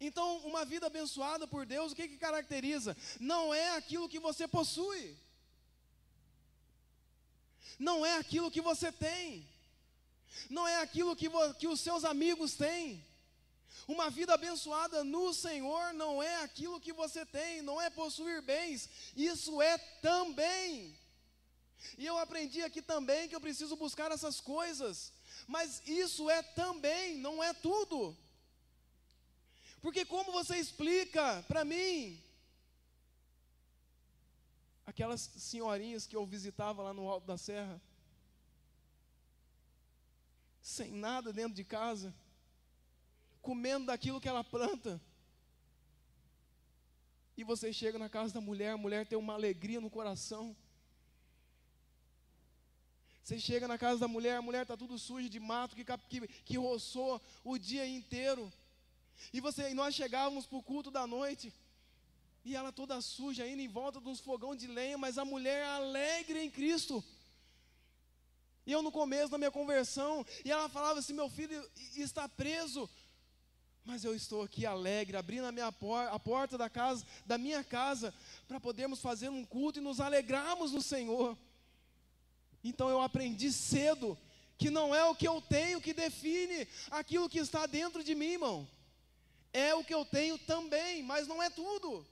Então, uma vida abençoada por Deus, o que, que caracteriza? Não é aquilo que você possui, não é aquilo que você tem, não é aquilo que, que os seus amigos têm. Uma vida abençoada no Senhor não é aquilo que você tem, não é possuir bens, isso é também. E eu aprendi aqui também que eu preciso buscar essas coisas, mas isso é também, não é tudo. Porque como você explica para mim aquelas senhorinhas que eu visitava lá no alto da serra, sem nada dentro de casa, comendo daquilo que ela planta. E você chega na casa da mulher, a mulher tem uma alegria no coração. Você chega na casa da mulher, a mulher está tudo suja de mato, que, que, que roçou o dia inteiro. E, você, e nós chegávamos para o culto da noite, e ela toda suja, indo em volta de uns fogão de lenha, mas a mulher alegre em Cristo. E eu no começo da minha conversão, e ela falava assim: meu filho está preso, mas eu estou aqui alegre, abrindo a, minha por a porta da casa, da minha casa, para podermos fazer um culto e nos alegrarmos no Senhor. Então eu aprendi cedo que não é o que eu tenho que define aquilo que está dentro de mim, irmão é o que eu tenho também, mas não é tudo.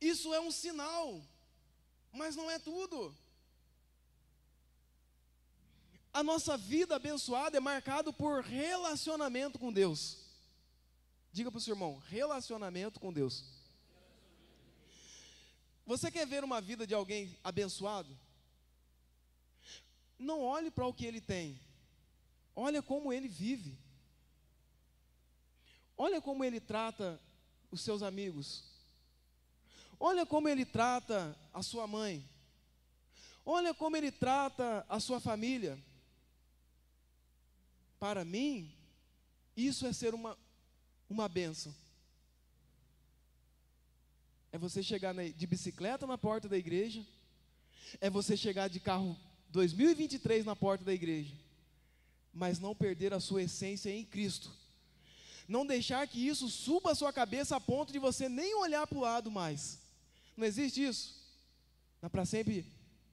Isso é um sinal, mas não é tudo. A nossa vida abençoada é marcada por relacionamento com Deus. Diga para o seu irmão: relacionamento com Deus. Você quer ver uma vida de alguém abençoado? Não olhe para o que ele tem, olha como ele vive. Olha como ele trata os seus amigos. Olha como ele trata a sua mãe. Olha como ele trata a sua família. Para mim, isso é ser uma, uma benção. É você chegar de bicicleta na porta da igreja. É você chegar de carro 2023 na porta da igreja. Mas não perder a sua essência em Cristo Não deixar que isso suba a sua cabeça a ponto de você nem olhar para o lado mais. Não existe isso? Na Para Sempre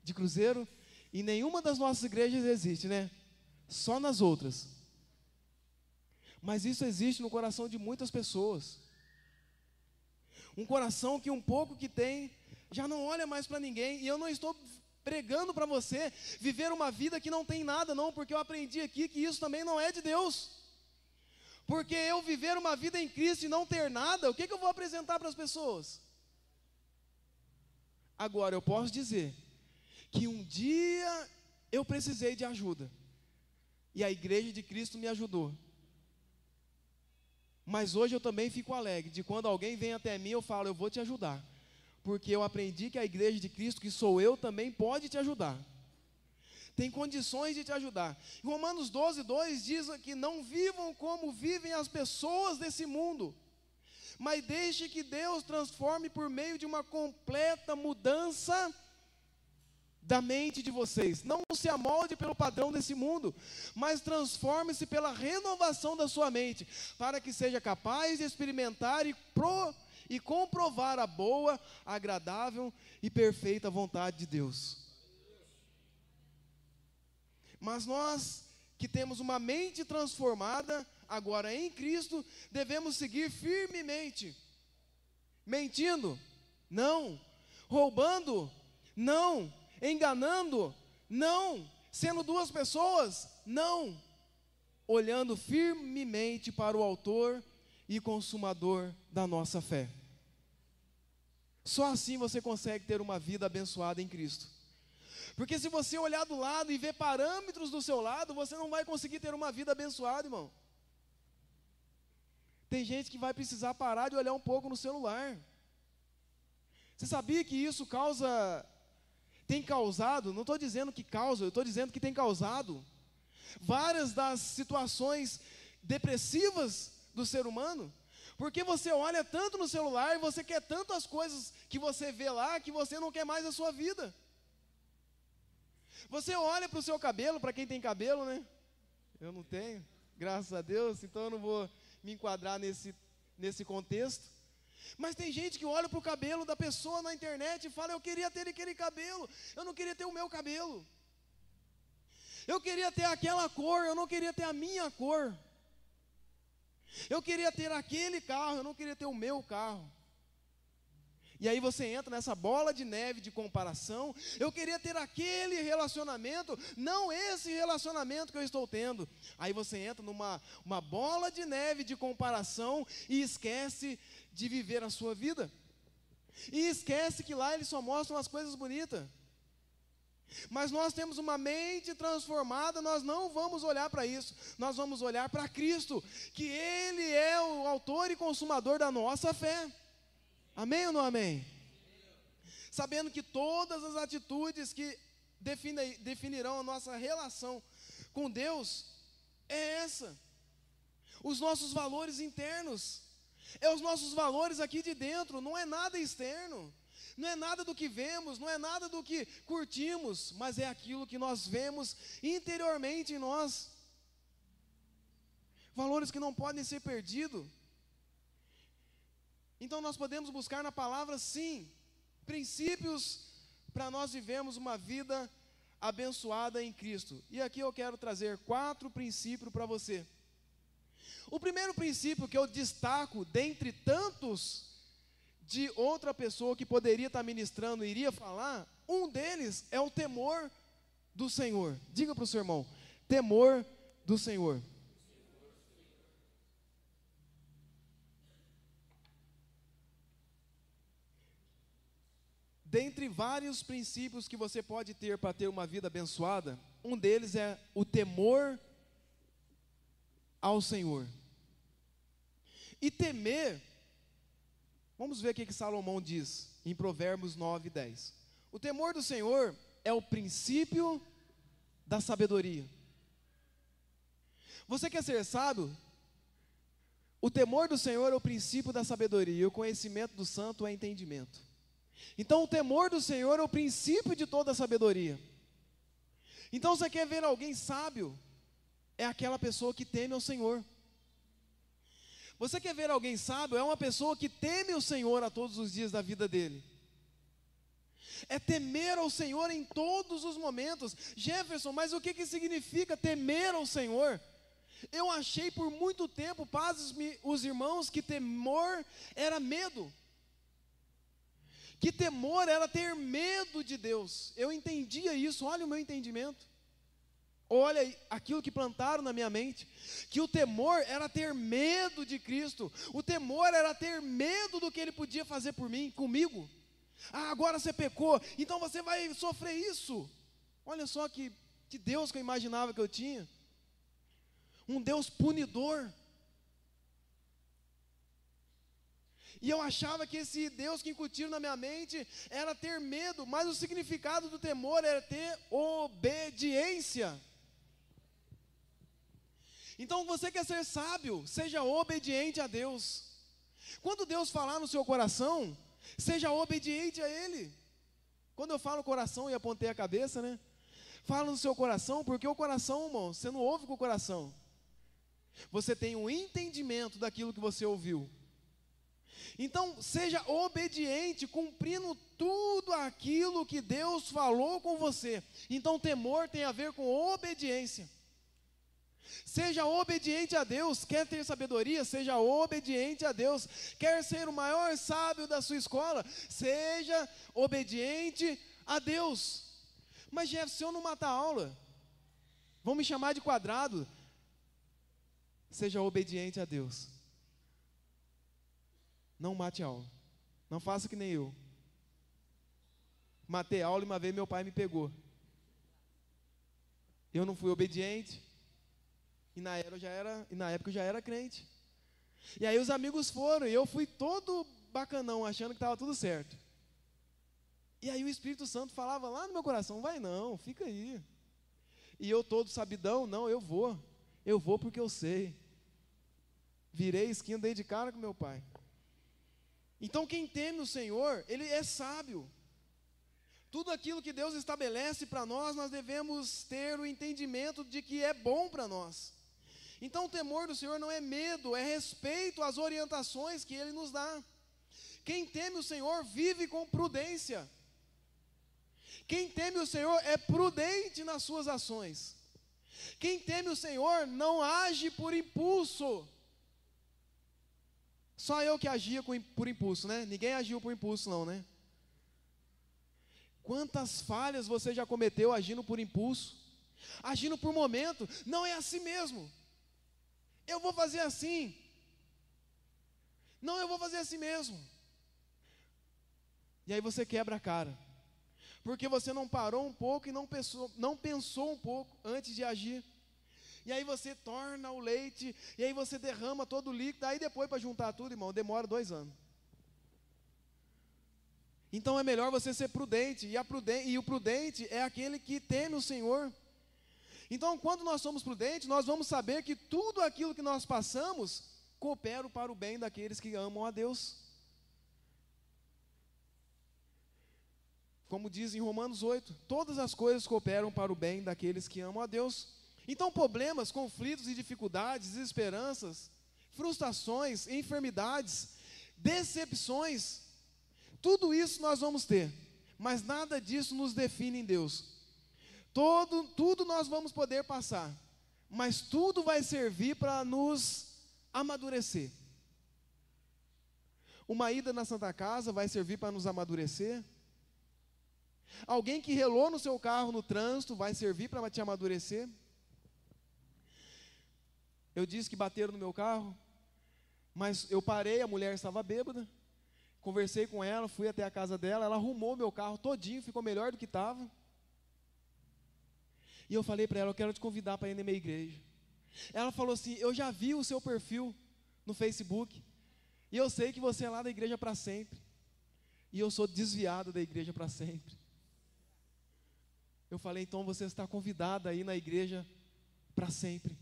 de Cruzeiro, em nenhuma das nossas igrejas existe, né? Só nas outras. Mas isso existe no coração de muitas pessoas. Um coração que um pouco que tem já não olha mais para ninguém. E eu não estou pregando para você viver uma vida que não tem nada, não, porque eu aprendi aqui que isso também não é de Deus. Porque eu viver uma vida em Cristo e não ter nada, o que, que eu vou apresentar para as pessoas? Agora, eu posso dizer que um dia eu precisei de ajuda, e a igreja de Cristo me ajudou. Mas hoje eu também fico alegre de quando alguém vem até mim, eu falo, eu vou te ajudar. Porque eu aprendi que a igreja de Cristo, que sou eu, também pode te ajudar. Tem condições de te ajudar. Romanos 12, 2 diz que não vivam como vivem as pessoas desse mundo, mas deixe que Deus transforme por meio de uma completa mudança da mente de vocês. Não se amolde pelo padrão desse mundo, mas transforme-se pela renovação da sua mente, para que seja capaz de experimentar e, pro, e comprovar a boa, agradável e perfeita vontade de Deus. Mas nós que temos uma mente transformada, agora em Cristo, devemos seguir firmemente. Mentindo? Não. Roubando? Não enganando? Não. Sendo duas pessoas? Não. Olhando firmemente para o Autor e Consumador da nossa fé. Só assim você consegue ter uma vida abençoada em Cristo. Porque se você olhar do lado e ver parâmetros do seu lado, você não vai conseguir ter uma vida abençoada, irmão. Tem gente que vai precisar parar de olhar um pouco no celular. Você sabia que isso causa tem causado, não estou dizendo que causa, eu estou dizendo que tem causado várias das situações depressivas do ser humano. Porque você olha tanto no celular e você quer tanto as coisas que você vê lá que você não quer mais a sua vida. Você olha para o seu cabelo, para quem tem cabelo, né? Eu não tenho, graças a Deus, então eu não vou me enquadrar nesse, nesse contexto. Mas tem gente que olha para o cabelo da pessoa na internet e fala: Eu queria ter aquele cabelo, eu não queria ter o meu cabelo. Eu queria ter aquela cor, eu não queria ter a minha cor. Eu queria ter aquele carro, eu não queria ter o meu carro. E aí você entra nessa bola de neve de comparação. Eu queria ter aquele relacionamento, não esse relacionamento que eu estou tendo. Aí você entra numa uma bola de neve de comparação e esquece de viver a sua vida. E esquece que lá eles só mostram as coisas bonitas. Mas nós temos uma mente transformada, nós não vamos olhar para isso, nós vamos olhar para Cristo, que Ele é o autor e consumador da nossa fé. Amém ou não amém? Sabendo que todas as atitudes que definirão a nossa relação com Deus é essa, os nossos valores internos é os nossos valores aqui de dentro, não é nada externo, não é nada do que vemos, não é nada do que curtimos, mas é aquilo que nós vemos interiormente em nós. Valores que não podem ser perdidos. Então nós podemos buscar na palavra, sim, princípios para nós vivermos uma vida abençoada em Cristo. E aqui eu quero trazer quatro princípios para você. O primeiro princípio que eu destaco, dentre tantos de outra pessoa que poderia estar ministrando, iria falar, um deles é o temor do Senhor. Diga para o seu irmão: temor do Senhor. Dentre vários princípios que você pode ter para ter uma vida abençoada, um deles é o temor ao Senhor. E temer, vamos ver o que Salomão diz em Provérbios 9, 10. O temor do Senhor é o princípio da sabedoria. Você quer ser sábio? O temor do Senhor é o princípio da sabedoria, e o conhecimento do santo é entendimento. Então, o temor do Senhor é o princípio de toda sabedoria. Então, você quer ver alguém sábio? É aquela pessoa que teme ao Senhor. Você quer ver alguém sábio? É uma pessoa que teme o Senhor a todos os dias da vida dele. É temer ao Senhor em todos os momentos. Jefferson, mas o que, que significa temer ao Senhor? Eu achei por muito tempo, paz os irmãos, que temor era medo. Que temor era ter medo de Deus. Eu entendia isso, olha o meu entendimento. Olha aquilo que plantaram na minha mente, que o temor era ter medo de Cristo, o temor era ter medo do que Ele podia fazer por mim, comigo. Ah, agora você pecou, então você vai sofrer isso. Olha só que, que Deus que eu imaginava que eu tinha um Deus punidor. E eu achava que esse Deus que incutiram na minha mente era ter medo, mas o significado do temor era ter obediência. Então você quer ser sábio, seja obediente a Deus. Quando Deus falar no seu coração, seja obediente a Ele. Quando eu falo coração e apontei a cabeça, né? Fala no seu coração, porque o coração, irmão, você não ouve com o coração. Você tem um entendimento daquilo que você ouviu. Então, seja obediente, cumprindo tudo aquilo que Deus falou com você. Então, temor tem a ver com obediência. Seja obediente a Deus, quer ter sabedoria, seja obediente a Deus, quer ser o maior sábio da sua escola, seja obediente a Deus. Mas, Jeff, se eu não matar a aula, vão me chamar de quadrado, Seja obediente a Deus. Não mate aula. Não faça que nem eu. Matei aula e uma vez meu pai me pegou. Eu não fui obediente. E na época eu já era, e na época eu já era crente. E aí os amigos foram e eu fui todo bacanão, achando que estava tudo certo. E aí o Espírito Santo falava lá no meu coração: vai não, fica aí. E eu todo sabidão, não, eu vou. Eu vou porque eu sei. Virei esquina, dei de cara com meu pai. Então, quem teme o Senhor, ele é sábio. Tudo aquilo que Deus estabelece para nós, nós devemos ter o entendimento de que é bom para nós. Então, o temor do Senhor não é medo, é respeito às orientações que Ele nos dá. Quem teme o Senhor vive com prudência. Quem teme o Senhor é prudente nas suas ações. Quem teme o Senhor não age por impulso. Só eu que agia por impulso, né? Ninguém agiu por impulso, não, né? Quantas falhas você já cometeu agindo por impulso? Agindo por momento? Não é assim mesmo. Eu vou fazer assim. Não, eu vou fazer assim mesmo. E aí você quebra a cara. Porque você não parou um pouco e não pensou, não pensou um pouco antes de agir e aí você torna o leite, e aí você derrama todo o líquido, aí depois para juntar tudo, irmão, demora dois anos. Então é melhor você ser prudente, e, prudente, e o prudente é aquele que teme o Senhor. Então, quando nós somos prudentes, nós vamos saber que tudo aquilo que nós passamos coopera para o bem daqueles que amam a Deus. Como diz em Romanos 8, todas as coisas cooperam para o bem daqueles que amam a Deus. Então, problemas, conflitos e dificuldades, desesperanças, frustrações, enfermidades, decepções, tudo isso nós vamos ter, mas nada disso nos define em Deus. Todo, tudo nós vamos poder passar, mas tudo vai servir para nos amadurecer. Uma ida na Santa Casa vai servir para nos amadurecer. Alguém que relou no seu carro no trânsito vai servir para te amadurecer. Eu disse que bateram no meu carro, mas eu parei, a mulher estava bêbada. Conversei com ela, fui até a casa dela, ela arrumou meu carro todinho, ficou melhor do que estava. E eu falei para ela, eu quero te convidar para ir na minha igreja. Ela falou assim: "Eu já vi o seu perfil no Facebook, e eu sei que você é lá da igreja para sempre. E eu sou desviado da igreja para sempre." Eu falei: "Então você está convidada aí na igreja para sempre."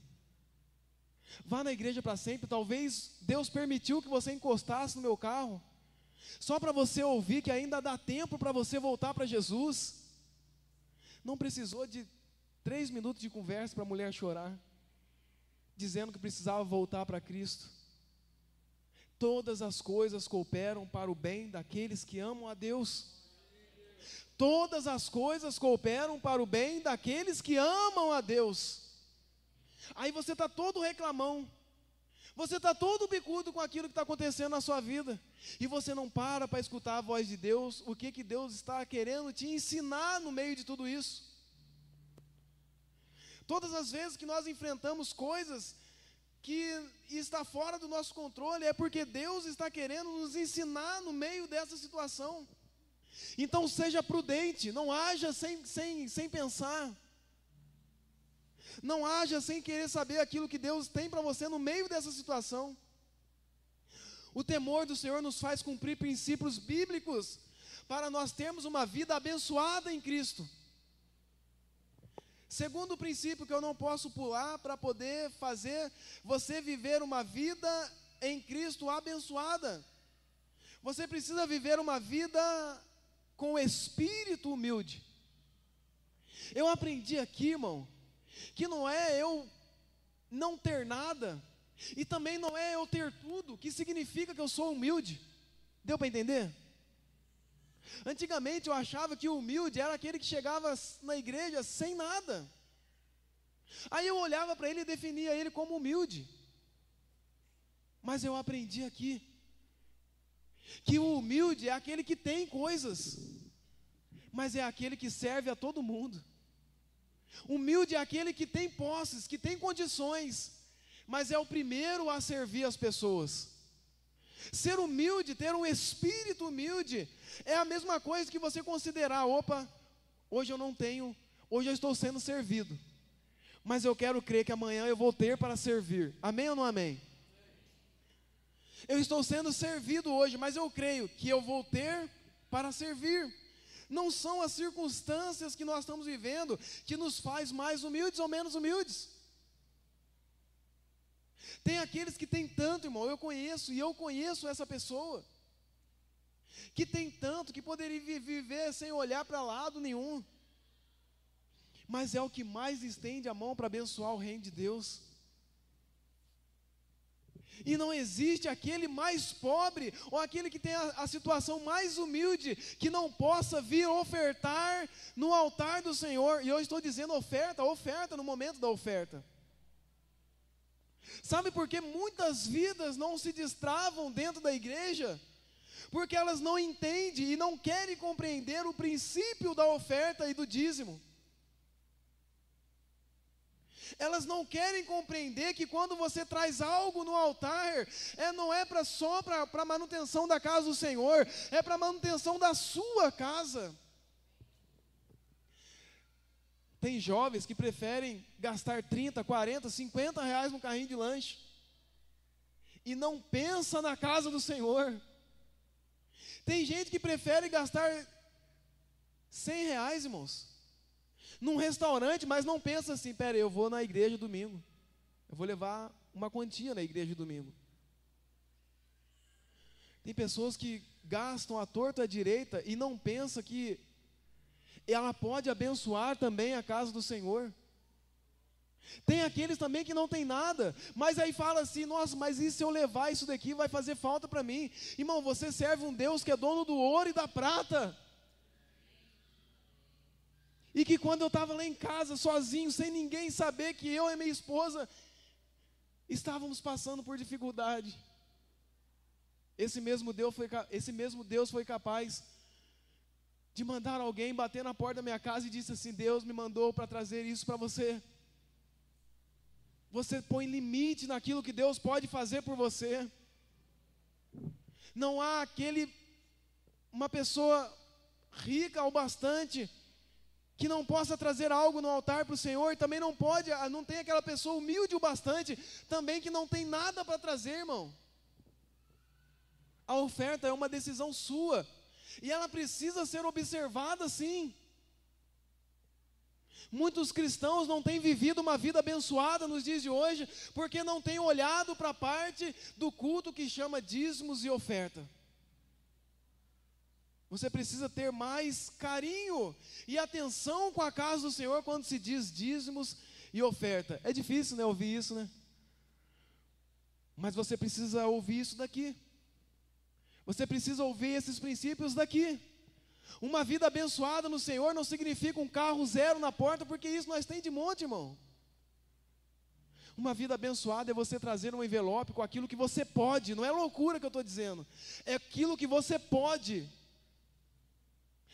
Vá na igreja para sempre. Talvez Deus permitiu que você encostasse no meu carro, só para você ouvir que ainda dá tempo para você voltar para Jesus. Não precisou de três minutos de conversa para a mulher chorar, dizendo que precisava voltar para Cristo. todas as coisas cooperam para o bem daqueles que amam a Deus. Todas as coisas cooperam para o bem daqueles que amam a Deus. Aí você está todo reclamão, você está todo bicudo com aquilo que está acontecendo na sua vida, e você não para para escutar a voz de Deus, o que, que Deus está querendo te ensinar no meio de tudo isso. Todas as vezes que nós enfrentamos coisas que está fora do nosso controle, é porque Deus está querendo nos ensinar no meio dessa situação. Então seja prudente, não haja sem, sem, sem pensar. Não haja sem querer saber aquilo que Deus tem para você no meio dessa situação. O temor do Senhor nos faz cumprir princípios bíblicos para nós termos uma vida abençoada em Cristo. Segundo princípio que eu não posso pular para poder fazer você viver uma vida em Cristo abençoada. Você precisa viver uma vida com espírito humilde. Eu aprendi aqui, irmão, que não é eu não ter nada, e também não é eu ter tudo, que significa que eu sou humilde. Deu para entender? Antigamente eu achava que o humilde era aquele que chegava na igreja sem nada. Aí eu olhava para ele e definia ele como humilde. Mas eu aprendi aqui que o humilde é aquele que tem coisas, mas é aquele que serve a todo mundo. Humilde é aquele que tem posses, que tem condições, mas é o primeiro a servir as pessoas. Ser humilde, ter um espírito humilde, é a mesma coisa que você considerar: opa, hoje eu não tenho, hoje eu estou sendo servido, mas eu quero crer que amanhã eu vou ter para servir. Amém ou não amém? Eu estou sendo servido hoje, mas eu creio que eu vou ter para servir. Não são as circunstâncias que nós estamos vivendo que nos faz mais humildes ou menos humildes. Tem aqueles que têm tanto, irmão, eu conheço, e eu conheço essa pessoa, que tem tanto, que poderia viver sem olhar para lado nenhum, mas é o que mais estende a mão para abençoar o reino de Deus. E não existe aquele mais pobre, ou aquele que tem a, a, situação mais humilde, que não possa vir ofertar no altar do Senhor. E eu estou dizendo oferta, oferta no momento da oferta. Sabe por que muitas vidas não se destravam dentro da igreja? Porque elas não entendem e não querem compreender o princípio da oferta e do dízimo. Elas não querem compreender que quando você traz algo no altar, é, não é pra, só para manutenção da casa do Senhor, é para manutenção da sua casa. Tem jovens que preferem gastar 30, 40, 50 reais no carrinho de lanche e não pensa na casa do Senhor. Tem gente que prefere gastar 100 reais, irmãos, num restaurante, mas não pensa assim: pera, eu vou na igreja domingo, eu vou levar uma quantia na igreja domingo. Tem pessoas que gastam a torta à direita e não pensa que ela pode abençoar também a casa do Senhor. Tem aqueles também que não tem nada, mas aí fala assim: nossa, mas e se eu levar isso daqui vai fazer falta para mim? Irmão, você serve um Deus que é dono do ouro e da prata. E que quando eu estava lá em casa, sozinho, sem ninguém saber que eu e minha esposa estávamos passando por dificuldade, esse mesmo Deus foi, esse mesmo Deus foi capaz de mandar alguém bater na porta da minha casa e disse assim: Deus me mandou para trazer isso para você. Você põe limite naquilo que Deus pode fazer por você. Não há aquele uma pessoa rica o bastante que não possa trazer algo no altar para o Senhor, também não pode, ah, não tem aquela pessoa humilde o bastante, também que não tem nada para trazer, irmão. A oferta é uma decisão sua. E ela precisa ser observada sim. Muitos cristãos não têm vivido uma vida abençoada nos dias de hoje, porque não têm olhado para a parte do culto que chama dízimos e oferta. Você precisa ter mais carinho e atenção com a casa do Senhor quando se diz dízimos e oferta. É difícil, né, ouvir isso, né? Mas você precisa ouvir isso daqui. Você precisa ouvir esses princípios daqui. Uma vida abençoada no Senhor não significa um carro zero na porta, porque isso nós tem de monte, irmão. Uma vida abençoada é você trazer um envelope com aquilo que você pode, não é loucura que eu estou dizendo, é aquilo que você pode.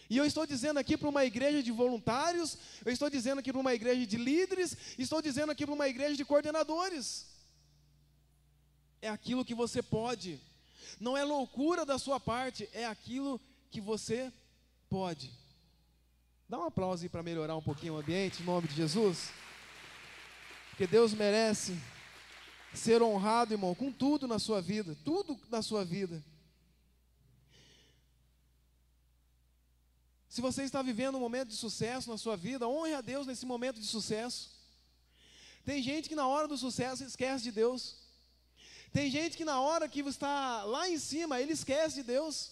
E eu estou dizendo aqui para uma igreja de voluntários, eu estou dizendo aqui para uma igreja de líderes, estou dizendo aqui para uma igreja de coordenadores. É aquilo que você pode, não é loucura da sua parte, é aquilo que você pode. Dá um aplauso aí para melhorar um pouquinho o ambiente, em nome de Jesus. Porque Deus merece ser honrado, irmão, com tudo na sua vida, tudo na sua vida. Se você está vivendo um momento de sucesso na sua vida, honre a Deus nesse momento de sucesso. Tem gente que na hora do sucesso esquece de Deus. Tem gente que na hora que está lá em cima, ele esquece de Deus.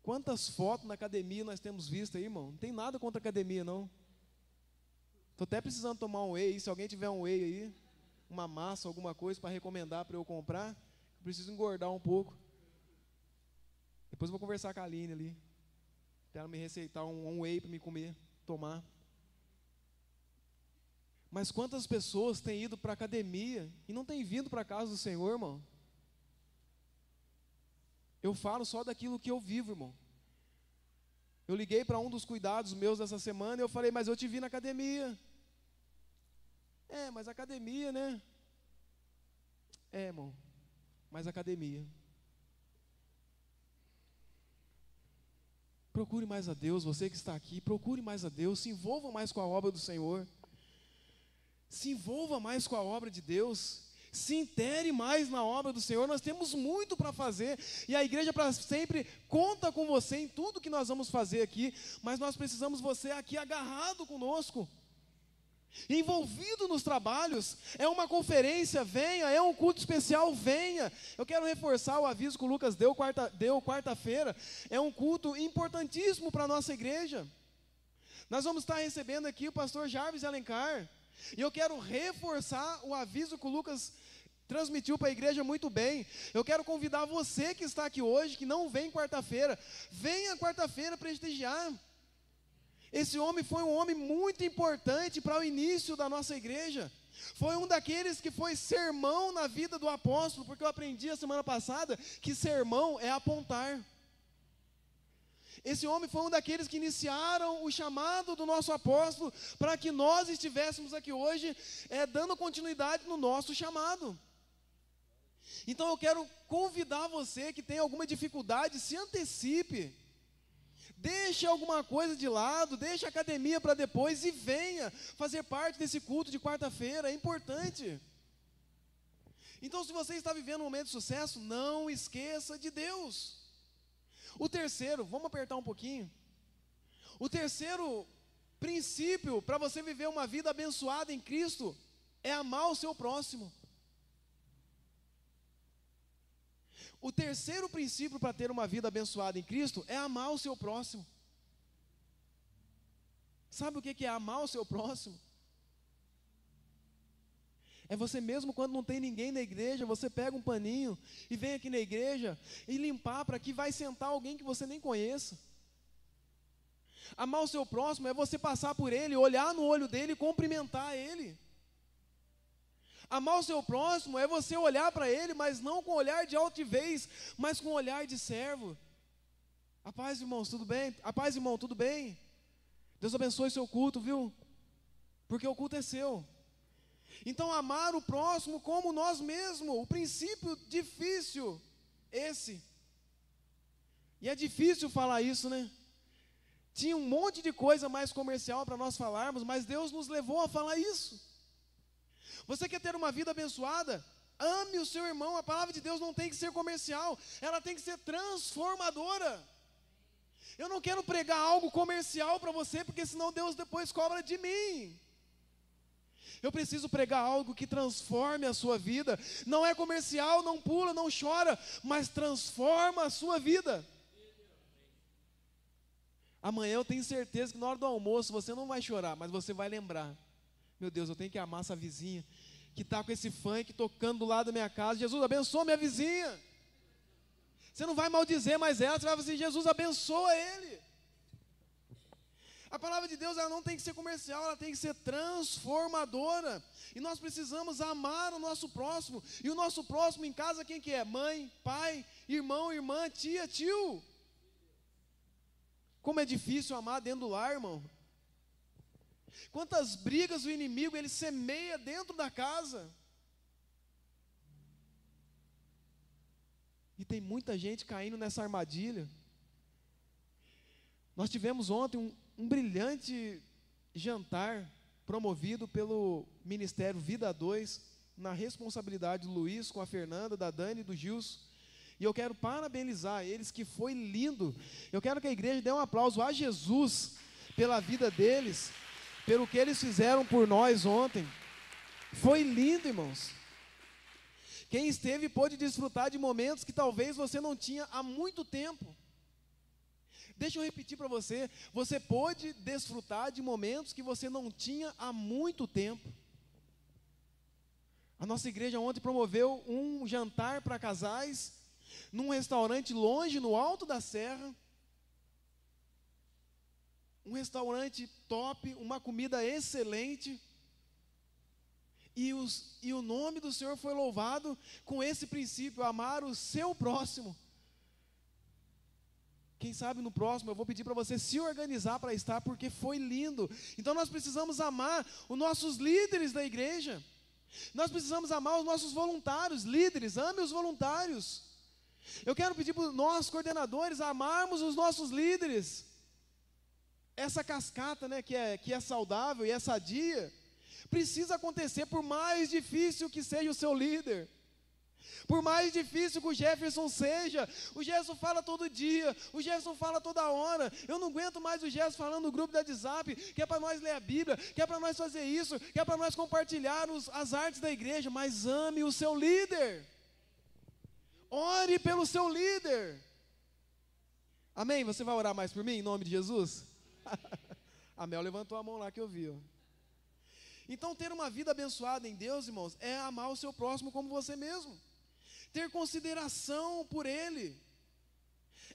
Quantas fotos na academia nós temos visto aí, irmão? Não tem nada contra a academia, não. Estou até precisando tomar um whey. Se alguém tiver um whey aí, uma massa, alguma coisa para recomendar para eu comprar, preciso engordar um pouco. Depois eu vou conversar com a Aline ali. Ela me receitar um, um whey para me comer, tomar. Mas quantas pessoas têm ido para a academia e não têm vindo para a casa do Senhor, irmão? Eu falo só daquilo que eu vivo, irmão. Eu liguei para um dos cuidados meus dessa semana e eu falei, mas eu te vi na academia. É, mas academia, né? É, irmão, mas academia. Procure mais a Deus, você que está aqui, procure mais a Deus, se envolva mais com a obra do Senhor. Se envolva mais com a obra de Deus se intere mais na obra do Senhor. Nós temos muito para fazer e a igreja para sempre conta com você em tudo que nós vamos fazer aqui, mas nós precisamos você aqui agarrado conosco. Envolvido nos trabalhos, é uma conferência, venha, é um culto especial, venha. Eu quero reforçar o aviso que o Lucas deu quarta-feira, deu quarta-feira. é um culto importantíssimo para a nossa igreja. Nós vamos estar recebendo aqui o pastor Jarvis Alencar. E eu quero reforçar o aviso que o Lucas transmitiu para a igreja muito bem. Eu quero convidar você que está aqui hoje, que não vem quarta-feira, venha quarta-feira prestigiar. Esse homem foi um homem muito importante para o início da nossa igreja. Foi um daqueles que foi sermão na vida do apóstolo, porque eu aprendi a semana passada que sermão é apontar. Esse homem foi um daqueles que iniciaram o chamado do nosso apóstolo para que nós estivéssemos aqui hoje, é, dando continuidade no nosso chamado. Então eu quero convidar você que tem alguma dificuldade, se antecipe. Deixe alguma coisa de lado, deixe a academia para depois e venha fazer parte desse culto de quarta-feira, é importante. Então, se você está vivendo um momento de sucesso, não esqueça de Deus. O terceiro, vamos apertar um pouquinho. O terceiro princípio para você viver uma vida abençoada em Cristo é amar o seu próximo. O terceiro princípio para ter uma vida abençoada em Cristo é amar o seu próximo. Sabe o que é amar o seu próximo? É você mesmo quando não tem ninguém na igreja, você pega um paninho e vem aqui na igreja e limpar para que vai sentar alguém que você nem conheça. Amar o seu próximo é você passar por ele, olhar no olho dele e cumprimentar ele. Amar o seu próximo é você olhar para ele, mas não com olhar de altivez, mas com olhar de servo. A paz, irmãos, tudo bem? A paz, irmão, tudo bem? Deus abençoe seu culto, viu? Porque o culto é seu. Então, amar o próximo como nós mesmos, o princípio difícil, esse. E é difícil falar isso, né? Tinha um monte de coisa mais comercial para nós falarmos, mas Deus nos levou a falar isso. Você quer ter uma vida abençoada? Ame o seu irmão. A palavra de Deus não tem que ser comercial, ela tem que ser transformadora. Eu não quero pregar algo comercial para você, porque senão Deus depois cobra de mim. Eu preciso pregar algo que transforme a sua vida. Não é comercial, não pula, não chora, mas transforma a sua vida. Amanhã eu tenho certeza que na hora do almoço você não vai chorar, mas você vai lembrar. Meu Deus, eu tenho que amar essa vizinha que está com esse funk tocando do lado da minha casa. Jesus, abençoa minha vizinha. Você não vai maldizer mais ela, você vai fazer, assim, Jesus, abençoa ele. A palavra de Deus ela não tem que ser comercial, ela tem que ser transformadora. E nós precisamos amar o nosso próximo. E o nosso próximo em casa quem que é? Mãe, pai, irmão, irmã, tia, tio. Como é difícil amar dentro do lar, irmão. Quantas brigas o inimigo ele semeia dentro da casa. E tem muita gente caindo nessa armadilha. Nós tivemos ontem um, um brilhante jantar promovido pelo Ministério Vida 2, na responsabilidade do Luiz, com a Fernanda, da Dani e do Gilson. E eu quero parabenizar eles, que foi lindo. Eu quero que a igreja dê um aplauso a Jesus pela vida deles, pelo que eles fizeram por nós ontem. Foi lindo, irmãos. Quem esteve pôde desfrutar de momentos que talvez você não tinha há muito tempo. Deixa eu repetir para você: você pôde desfrutar de momentos que você não tinha há muito tempo. A nossa igreja ontem promoveu um jantar para casais num restaurante longe, no alto da serra. Um restaurante top, uma comida excelente. E, os, e o nome do Senhor foi louvado com esse princípio: amar o seu próximo. Quem sabe no próximo eu vou pedir para você se organizar para estar, porque foi lindo. Então nós precisamos amar os nossos líderes da igreja. Nós precisamos amar os nossos voluntários, líderes, ame os voluntários. Eu quero pedir para nós, coordenadores, amarmos os nossos líderes. Essa cascata, né, que é, que é saudável e é sadia, precisa acontecer por mais difícil que seja o seu líder. Por mais difícil que o Jefferson seja, o Jefferson fala todo dia, o Jefferson fala toda hora. Eu não aguento mais o Jefferson falando no grupo da WhatsApp, que é para nós ler a Bíblia, que é para nós fazer isso, que é para nós compartilhar os, as artes da igreja, mas ame o seu líder. Ore pelo seu líder. Amém? Você vai orar mais por mim, em nome de Jesus? a Mel levantou a mão lá que eu vi. Ó. Então, ter uma vida abençoada em Deus, irmãos, é amar o seu próximo como você mesmo, ter consideração por ele,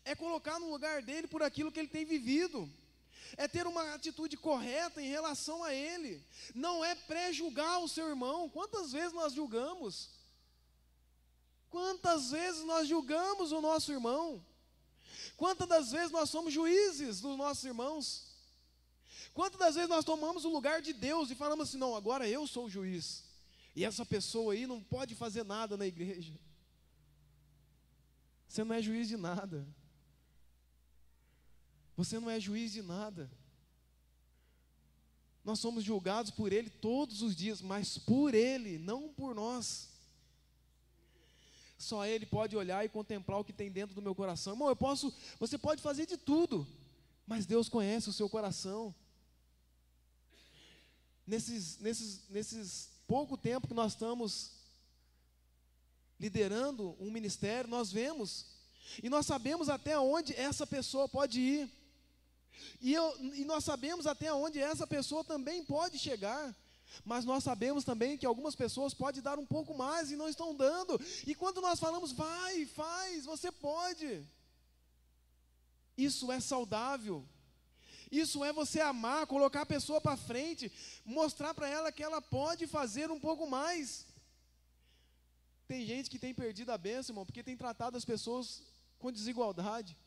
é colocar no lugar dele por aquilo que ele tem vivido, é ter uma atitude correta em relação a ele, não é pré-julgar o seu irmão. Quantas vezes nós julgamos? Quantas vezes nós julgamos o nosso irmão? Quantas das vezes nós somos juízes dos nossos irmãos? Quantas das vezes nós tomamos o lugar de Deus e falamos assim: não, agora eu sou o juiz, e essa pessoa aí não pode fazer nada na igreja. Você não é juiz de nada. Você não é juiz de nada. Nós somos julgados por Ele todos os dias, mas por Ele, não por nós. Só Ele pode olhar e contemplar o que tem dentro do meu coração. Irmão, eu posso, você pode fazer de tudo, mas Deus conhece o seu coração nesses, nesses, nesses pouco tempo que nós estamos liderando um ministério, nós vemos e nós sabemos até onde essa pessoa pode ir. E, eu, e nós sabemos até onde essa pessoa também pode chegar. Mas nós sabemos também que algumas pessoas podem dar um pouco mais e não estão dando. E quando nós falamos, vai, faz, você pode. Isso é saudável. Isso é você amar, colocar a pessoa para frente, mostrar para ela que ela pode fazer um pouco mais. Tem gente que tem perdido a bênção, irmão, porque tem tratado as pessoas com desigualdade.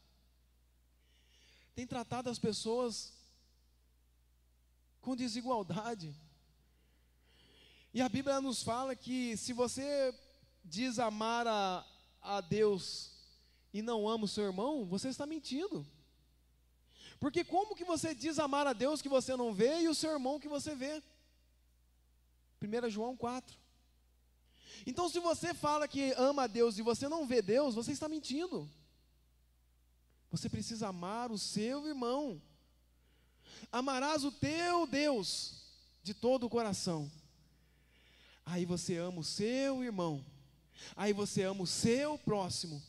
Tem tratado as pessoas com desigualdade. E a Bíblia nos fala que se você diz amar a, a Deus e não ama o seu irmão, você está mentindo. Porque como que você diz amar a Deus que você não vê e o seu irmão que você vê? 1 João 4. Então, se você fala que ama a Deus e você não vê Deus, você está mentindo. Você precisa amar o seu irmão. Amarás o teu Deus de todo o coração. Aí você ama o seu irmão. Aí você ama o seu próximo.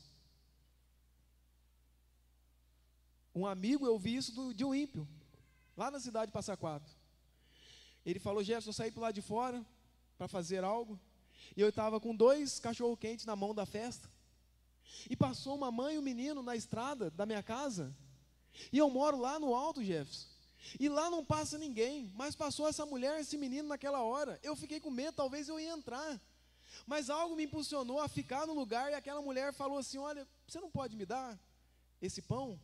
Um amigo, eu vi isso do, de um ímpio, lá na cidade de Passa Quatro. Ele falou, Gerson, eu saí para lá de fora, para fazer algo. E eu estava com dois cachorro-quentes na mão da festa. E passou uma mãe e um menino na estrada da minha casa. E eu moro lá no alto, Jefferson. E lá não passa ninguém, mas passou essa mulher, esse menino naquela hora. Eu fiquei com medo, talvez eu ia entrar. Mas algo me impulsionou a ficar no lugar e aquela mulher falou assim: Olha, você não pode me dar esse pão?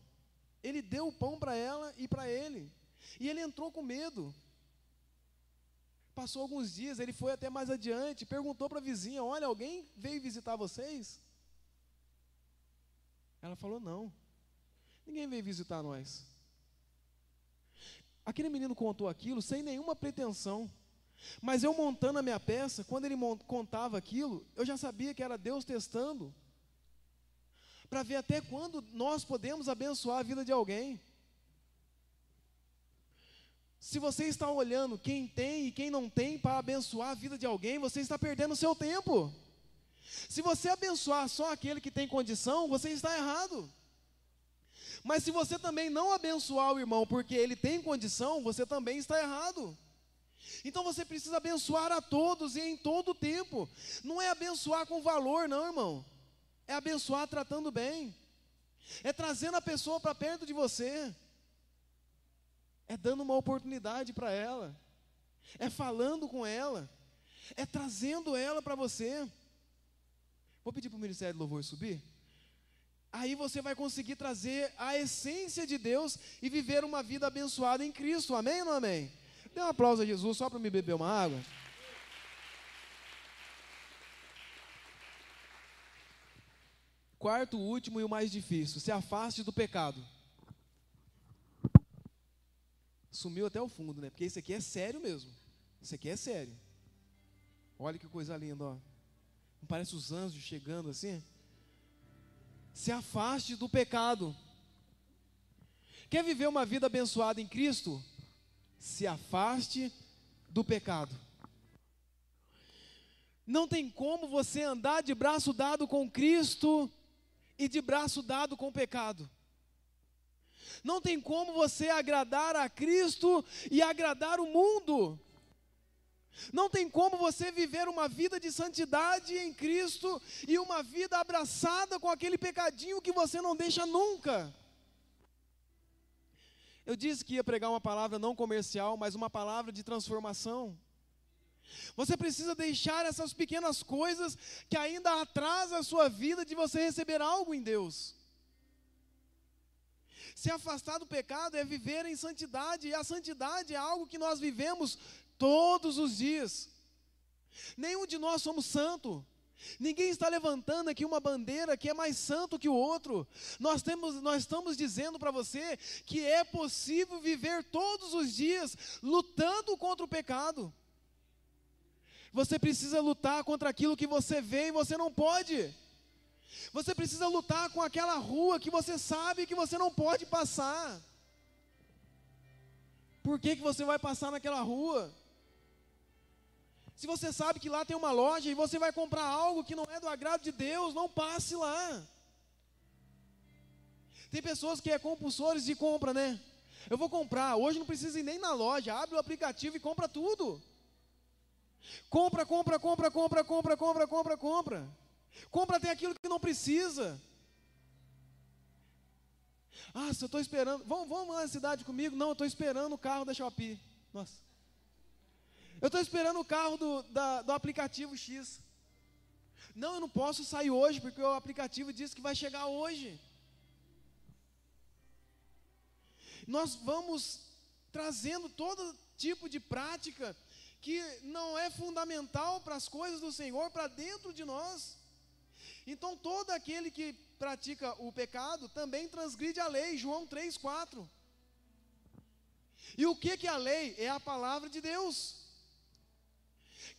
Ele deu o pão para ela e para ele. E ele entrou com medo. Passou alguns dias, ele foi até mais adiante, perguntou para a vizinha: Olha, alguém veio visitar vocês? Ela falou: Não, ninguém veio visitar nós. Aquele menino contou aquilo sem nenhuma pretensão. Mas eu montando a minha peça, quando ele contava aquilo, eu já sabia que era Deus testando para ver até quando nós podemos abençoar a vida de alguém. Se você está olhando quem tem e quem não tem para abençoar a vida de alguém, você está perdendo o seu tempo. Se você abençoar só aquele que tem condição, você está errado. Mas se você também não abençoar o irmão porque ele tem condição, você também está errado. Então você precisa abençoar a todos e em todo o tempo. Não é abençoar com valor, não, irmão. É abençoar tratando bem. É trazendo a pessoa para perto de você. É dando uma oportunidade para ela. É falando com ela. É trazendo ela para você. Vou pedir para o Ministério do Louvor subir. Aí você vai conseguir trazer a essência de Deus e viver uma vida abençoada em Cristo. Amém ou não amém? Dê um aplauso a Jesus só para me beber uma água. Quarto, último e o mais difícil: se afaste do pecado. Sumiu até o fundo, né? Porque isso aqui é sério mesmo. Isso aqui é sério. Olha que coisa linda, ó. Não parece os anjos chegando assim? Se afaste do pecado. Quer viver uma vida abençoada em Cristo? Se afaste do pecado. Não tem como você andar de braço dado com Cristo e de braço dado com o pecado. Não tem como você agradar a Cristo e agradar o mundo. Não tem como você viver uma vida de santidade em Cristo e uma vida abraçada com aquele pecadinho que você não deixa nunca. Eu disse que ia pregar uma palavra não comercial, mas uma palavra de transformação. Você precisa deixar essas pequenas coisas que ainda atrasam a sua vida de você receber algo em Deus. Se afastar do pecado é viver em santidade, e a santidade é algo que nós vivemos todos os dias. Nenhum de nós somos santo. Ninguém está levantando aqui uma bandeira que é mais santo que o outro. Nós, temos, nós estamos dizendo para você que é possível viver todos os dias lutando contra o pecado. Você precisa lutar contra aquilo que você vê e você não pode. Você precisa lutar com aquela rua que você sabe que você não pode passar. Por que, que você vai passar naquela rua? Se você sabe que lá tem uma loja e você vai comprar algo que não é do agrado de Deus, não passe lá. Tem pessoas que é compulsores de compra, né? Eu vou comprar, hoje não precisa ir nem na loja, abre o aplicativo e compra tudo. Compra, compra, compra, compra, compra, compra, compra, compra. Compra até aquilo que não precisa. Ah, se eu estou esperando, vamos, vamos lá na cidade comigo? Não, eu estou esperando o carro da Shopee. Nossa. Eu estou esperando o carro do, da, do aplicativo X. Não, eu não posso sair hoje, porque o aplicativo diz que vai chegar hoje. Nós vamos trazendo todo tipo de prática que não é fundamental para as coisas do Senhor para dentro de nós. Então todo aquele que pratica o pecado também transgride a lei, João 3:4. E o que que é a lei? É a palavra de Deus.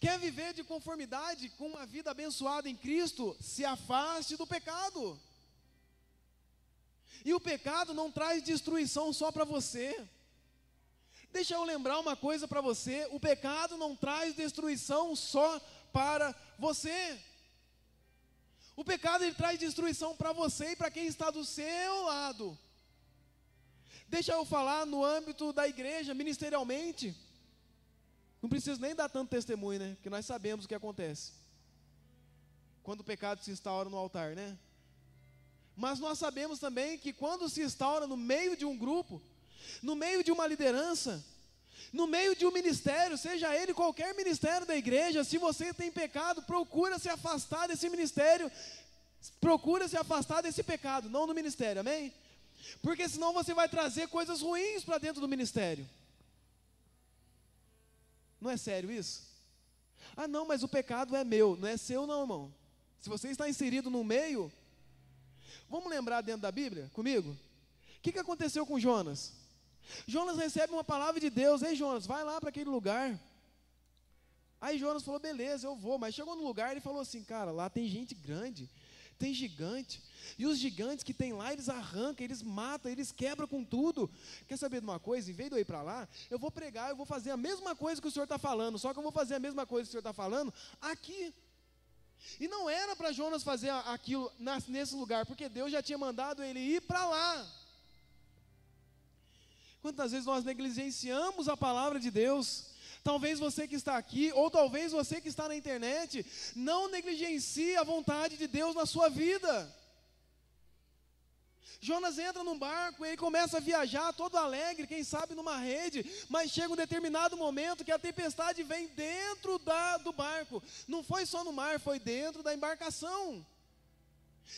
Quer viver de conformidade com uma vida abençoada em Cristo? Se afaste do pecado. E o pecado não traz destruição só para você. Deixa eu lembrar uma coisa para você: o pecado não traz destruição só para você. O pecado ele traz destruição para você e para quem está do seu lado. Deixa eu falar no âmbito da igreja, ministerialmente. Não preciso nem dar tanto testemunho, né? Porque nós sabemos o que acontece. Quando o pecado se instaura no altar, né? Mas nós sabemos também que quando se instaura no meio de um grupo, no meio de uma liderança, no meio de um ministério, seja ele qualquer ministério da igreja, se você tem pecado, procura se afastar desse ministério, procura se afastar desse pecado, não do ministério, amém? Porque senão você vai trazer coisas ruins para dentro do ministério. Não é sério isso? Ah, não, mas o pecado é meu, não é seu, não, irmão. Se você está inserido no meio, vamos lembrar dentro da Bíblia comigo? O que, que aconteceu com Jonas? Jonas recebe uma palavra de Deus, ei Jonas, vai lá para aquele lugar. Aí Jonas falou, beleza, eu vou, mas chegou no lugar e falou assim, cara, lá tem gente grande, tem gigante, e os gigantes que tem lá, eles arrancam, eles matam, eles quebram com tudo. Quer saber de uma coisa? Em vez de eu ir para lá, eu vou pregar, eu vou fazer a mesma coisa que o Senhor está falando, só que eu vou fazer a mesma coisa que o Senhor está falando aqui. E não era para Jonas fazer aquilo nesse lugar, porque Deus já tinha mandado ele ir para lá. Quantas vezes nós negligenciamos a palavra de Deus? Talvez você que está aqui, ou talvez você que está na internet, não negligencie a vontade de Deus na sua vida. Jonas entra num barco e ele começa a viajar todo alegre, quem sabe numa rede, mas chega um determinado momento que a tempestade vem dentro da, do barco. Não foi só no mar, foi dentro da embarcação.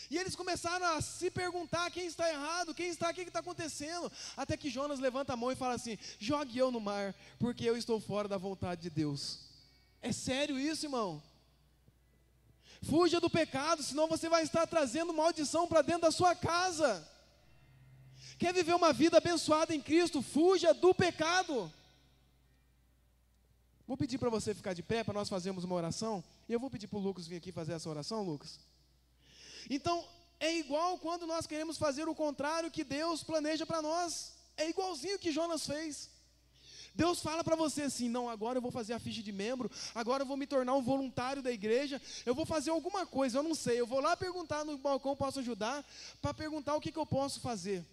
E eles começaram a se perguntar quem está errado, quem está, o que está acontecendo. Até que Jonas levanta a mão e fala assim: jogue eu no mar, porque eu estou fora da vontade de Deus. É sério isso, irmão? Fuja do pecado, senão você vai estar trazendo maldição para dentro da sua casa. Quer viver uma vida abençoada em Cristo? Fuja do pecado. Vou pedir para você ficar de pé para nós fazermos uma oração. E eu vou pedir para o Lucas vir aqui fazer essa oração, Lucas. Então, é igual quando nós queremos fazer o contrário que Deus planeja para nós. É igualzinho que Jonas fez. Deus fala para você assim: não, agora eu vou fazer a ficha de membro, agora eu vou me tornar um voluntário da igreja, eu vou fazer alguma coisa, eu não sei. Eu vou lá perguntar no balcão, posso ajudar? Para perguntar o que, que eu posso fazer.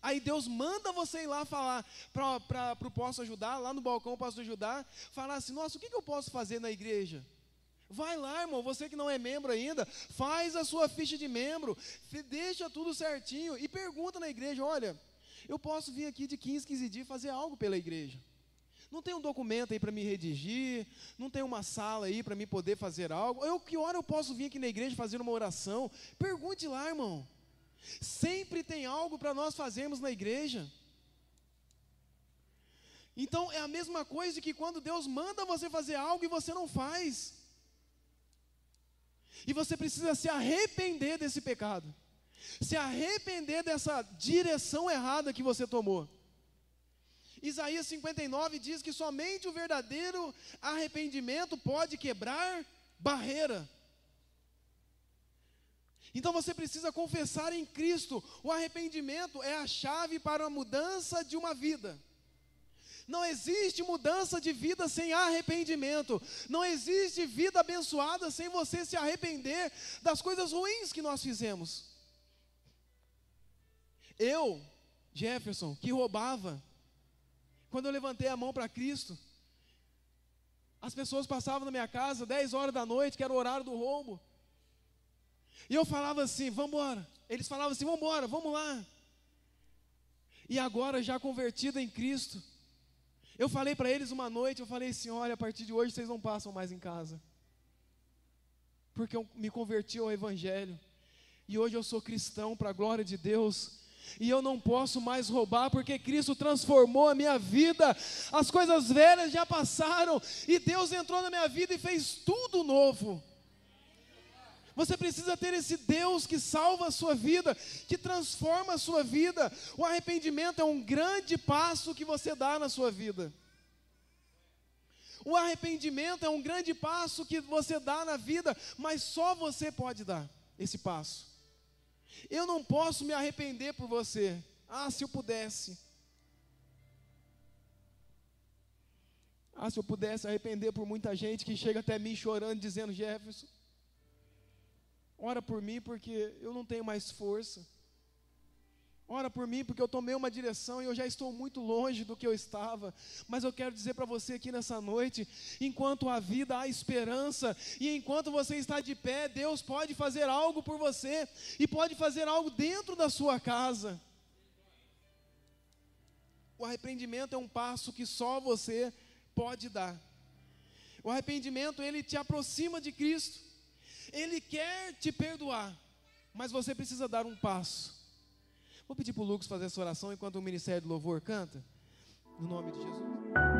Aí Deus manda você ir lá falar para o posso ajudar, lá no balcão posso ajudar, falar assim: nossa, o que, que eu posso fazer na igreja? Vai lá, irmão, você que não é membro ainda, faz a sua ficha de membro, deixa tudo certinho e pergunta na igreja: olha, eu posso vir aqui de 15, 15 dias fazer algo pela igreja. Não tem um documento aí para me redigir, não tem uma sala aí para me poder fazer algo. Eu, que hora eu posso vir aqui na igreja fazer uma oração? Pergunte lá, irmão. Sempre tem algo para nós fazermos na igreja. Então é a mesma coisa que quando Deus manda você fazer algo e você não faz. E você precisa se arrepender desse pecado. Se arrepender dessa direção errada que você tomou. Isaías 59 diz que somente o verdadeiro arrependimento pode quebrar barreira. Então você precisa confessar em Cristo. O arrependimento é a chave para a mudança de uma vida. Não existe mudança de vida sem arrependimento. Não existe vida abençoada sem você se arrepender das coisas ruins que nós fizemos. Eu, Jefferson, que roubava, quando eu levantei a mão para Cristo, as pessoas passavam na minha casa 10 horas da noite, que era o horário do roubo. E eu falava assim: vamos embora. Eles falavam assim: vamos embora, vamos lá. E agora, já convertido em Cristo, eu falei para eles uma noite, eu falei assim: olha, a partir de hoje vocês não passam mais em casa. Porque eu me converti ao Evangelho. E hoje eu sou cristão para a glória de Deus. E eu não posso mais roubar, porque Cristo transformou a minha vida. As coisas velhas já passaram. E Deus entrou na minha vida e fez tudo novo. Você precisa ter esse Deus que salva a sua vida, que transforma a sua vida. O arrependimento é um grande passo que você dá na sua vida. O arrependimento é um grande passo que você dá na vida, mas só você pode dar esse passo. Eu não posso me arrepender por você. Ah, se eu pudesse. Ah, se eu pudesse arrepender por muita gente que chega até mim chorando, dizendo: Jefferson, Ora por mim, porque eu não tenho mais força. Ora por mim, porque eu tomei uma direção e eu já estou muito longe do que eu estava. Mas eu quero dizer para você aqui nessa noite: enquanto há vida, há esperança. E enquanto você está de pé, Deus pode fazer algo por você. E pode fazer algo dentro da sua casa. O arrependimento é um passo que só você pode dar. O arrependimento, ele te aproxima de Cristo. Ele quer te perdoar. Mas você precisa dar um passo. Vou pedir para o Lucas fazer essa oração enquanto o Ministério do Louvor canta. No nome de Jesus.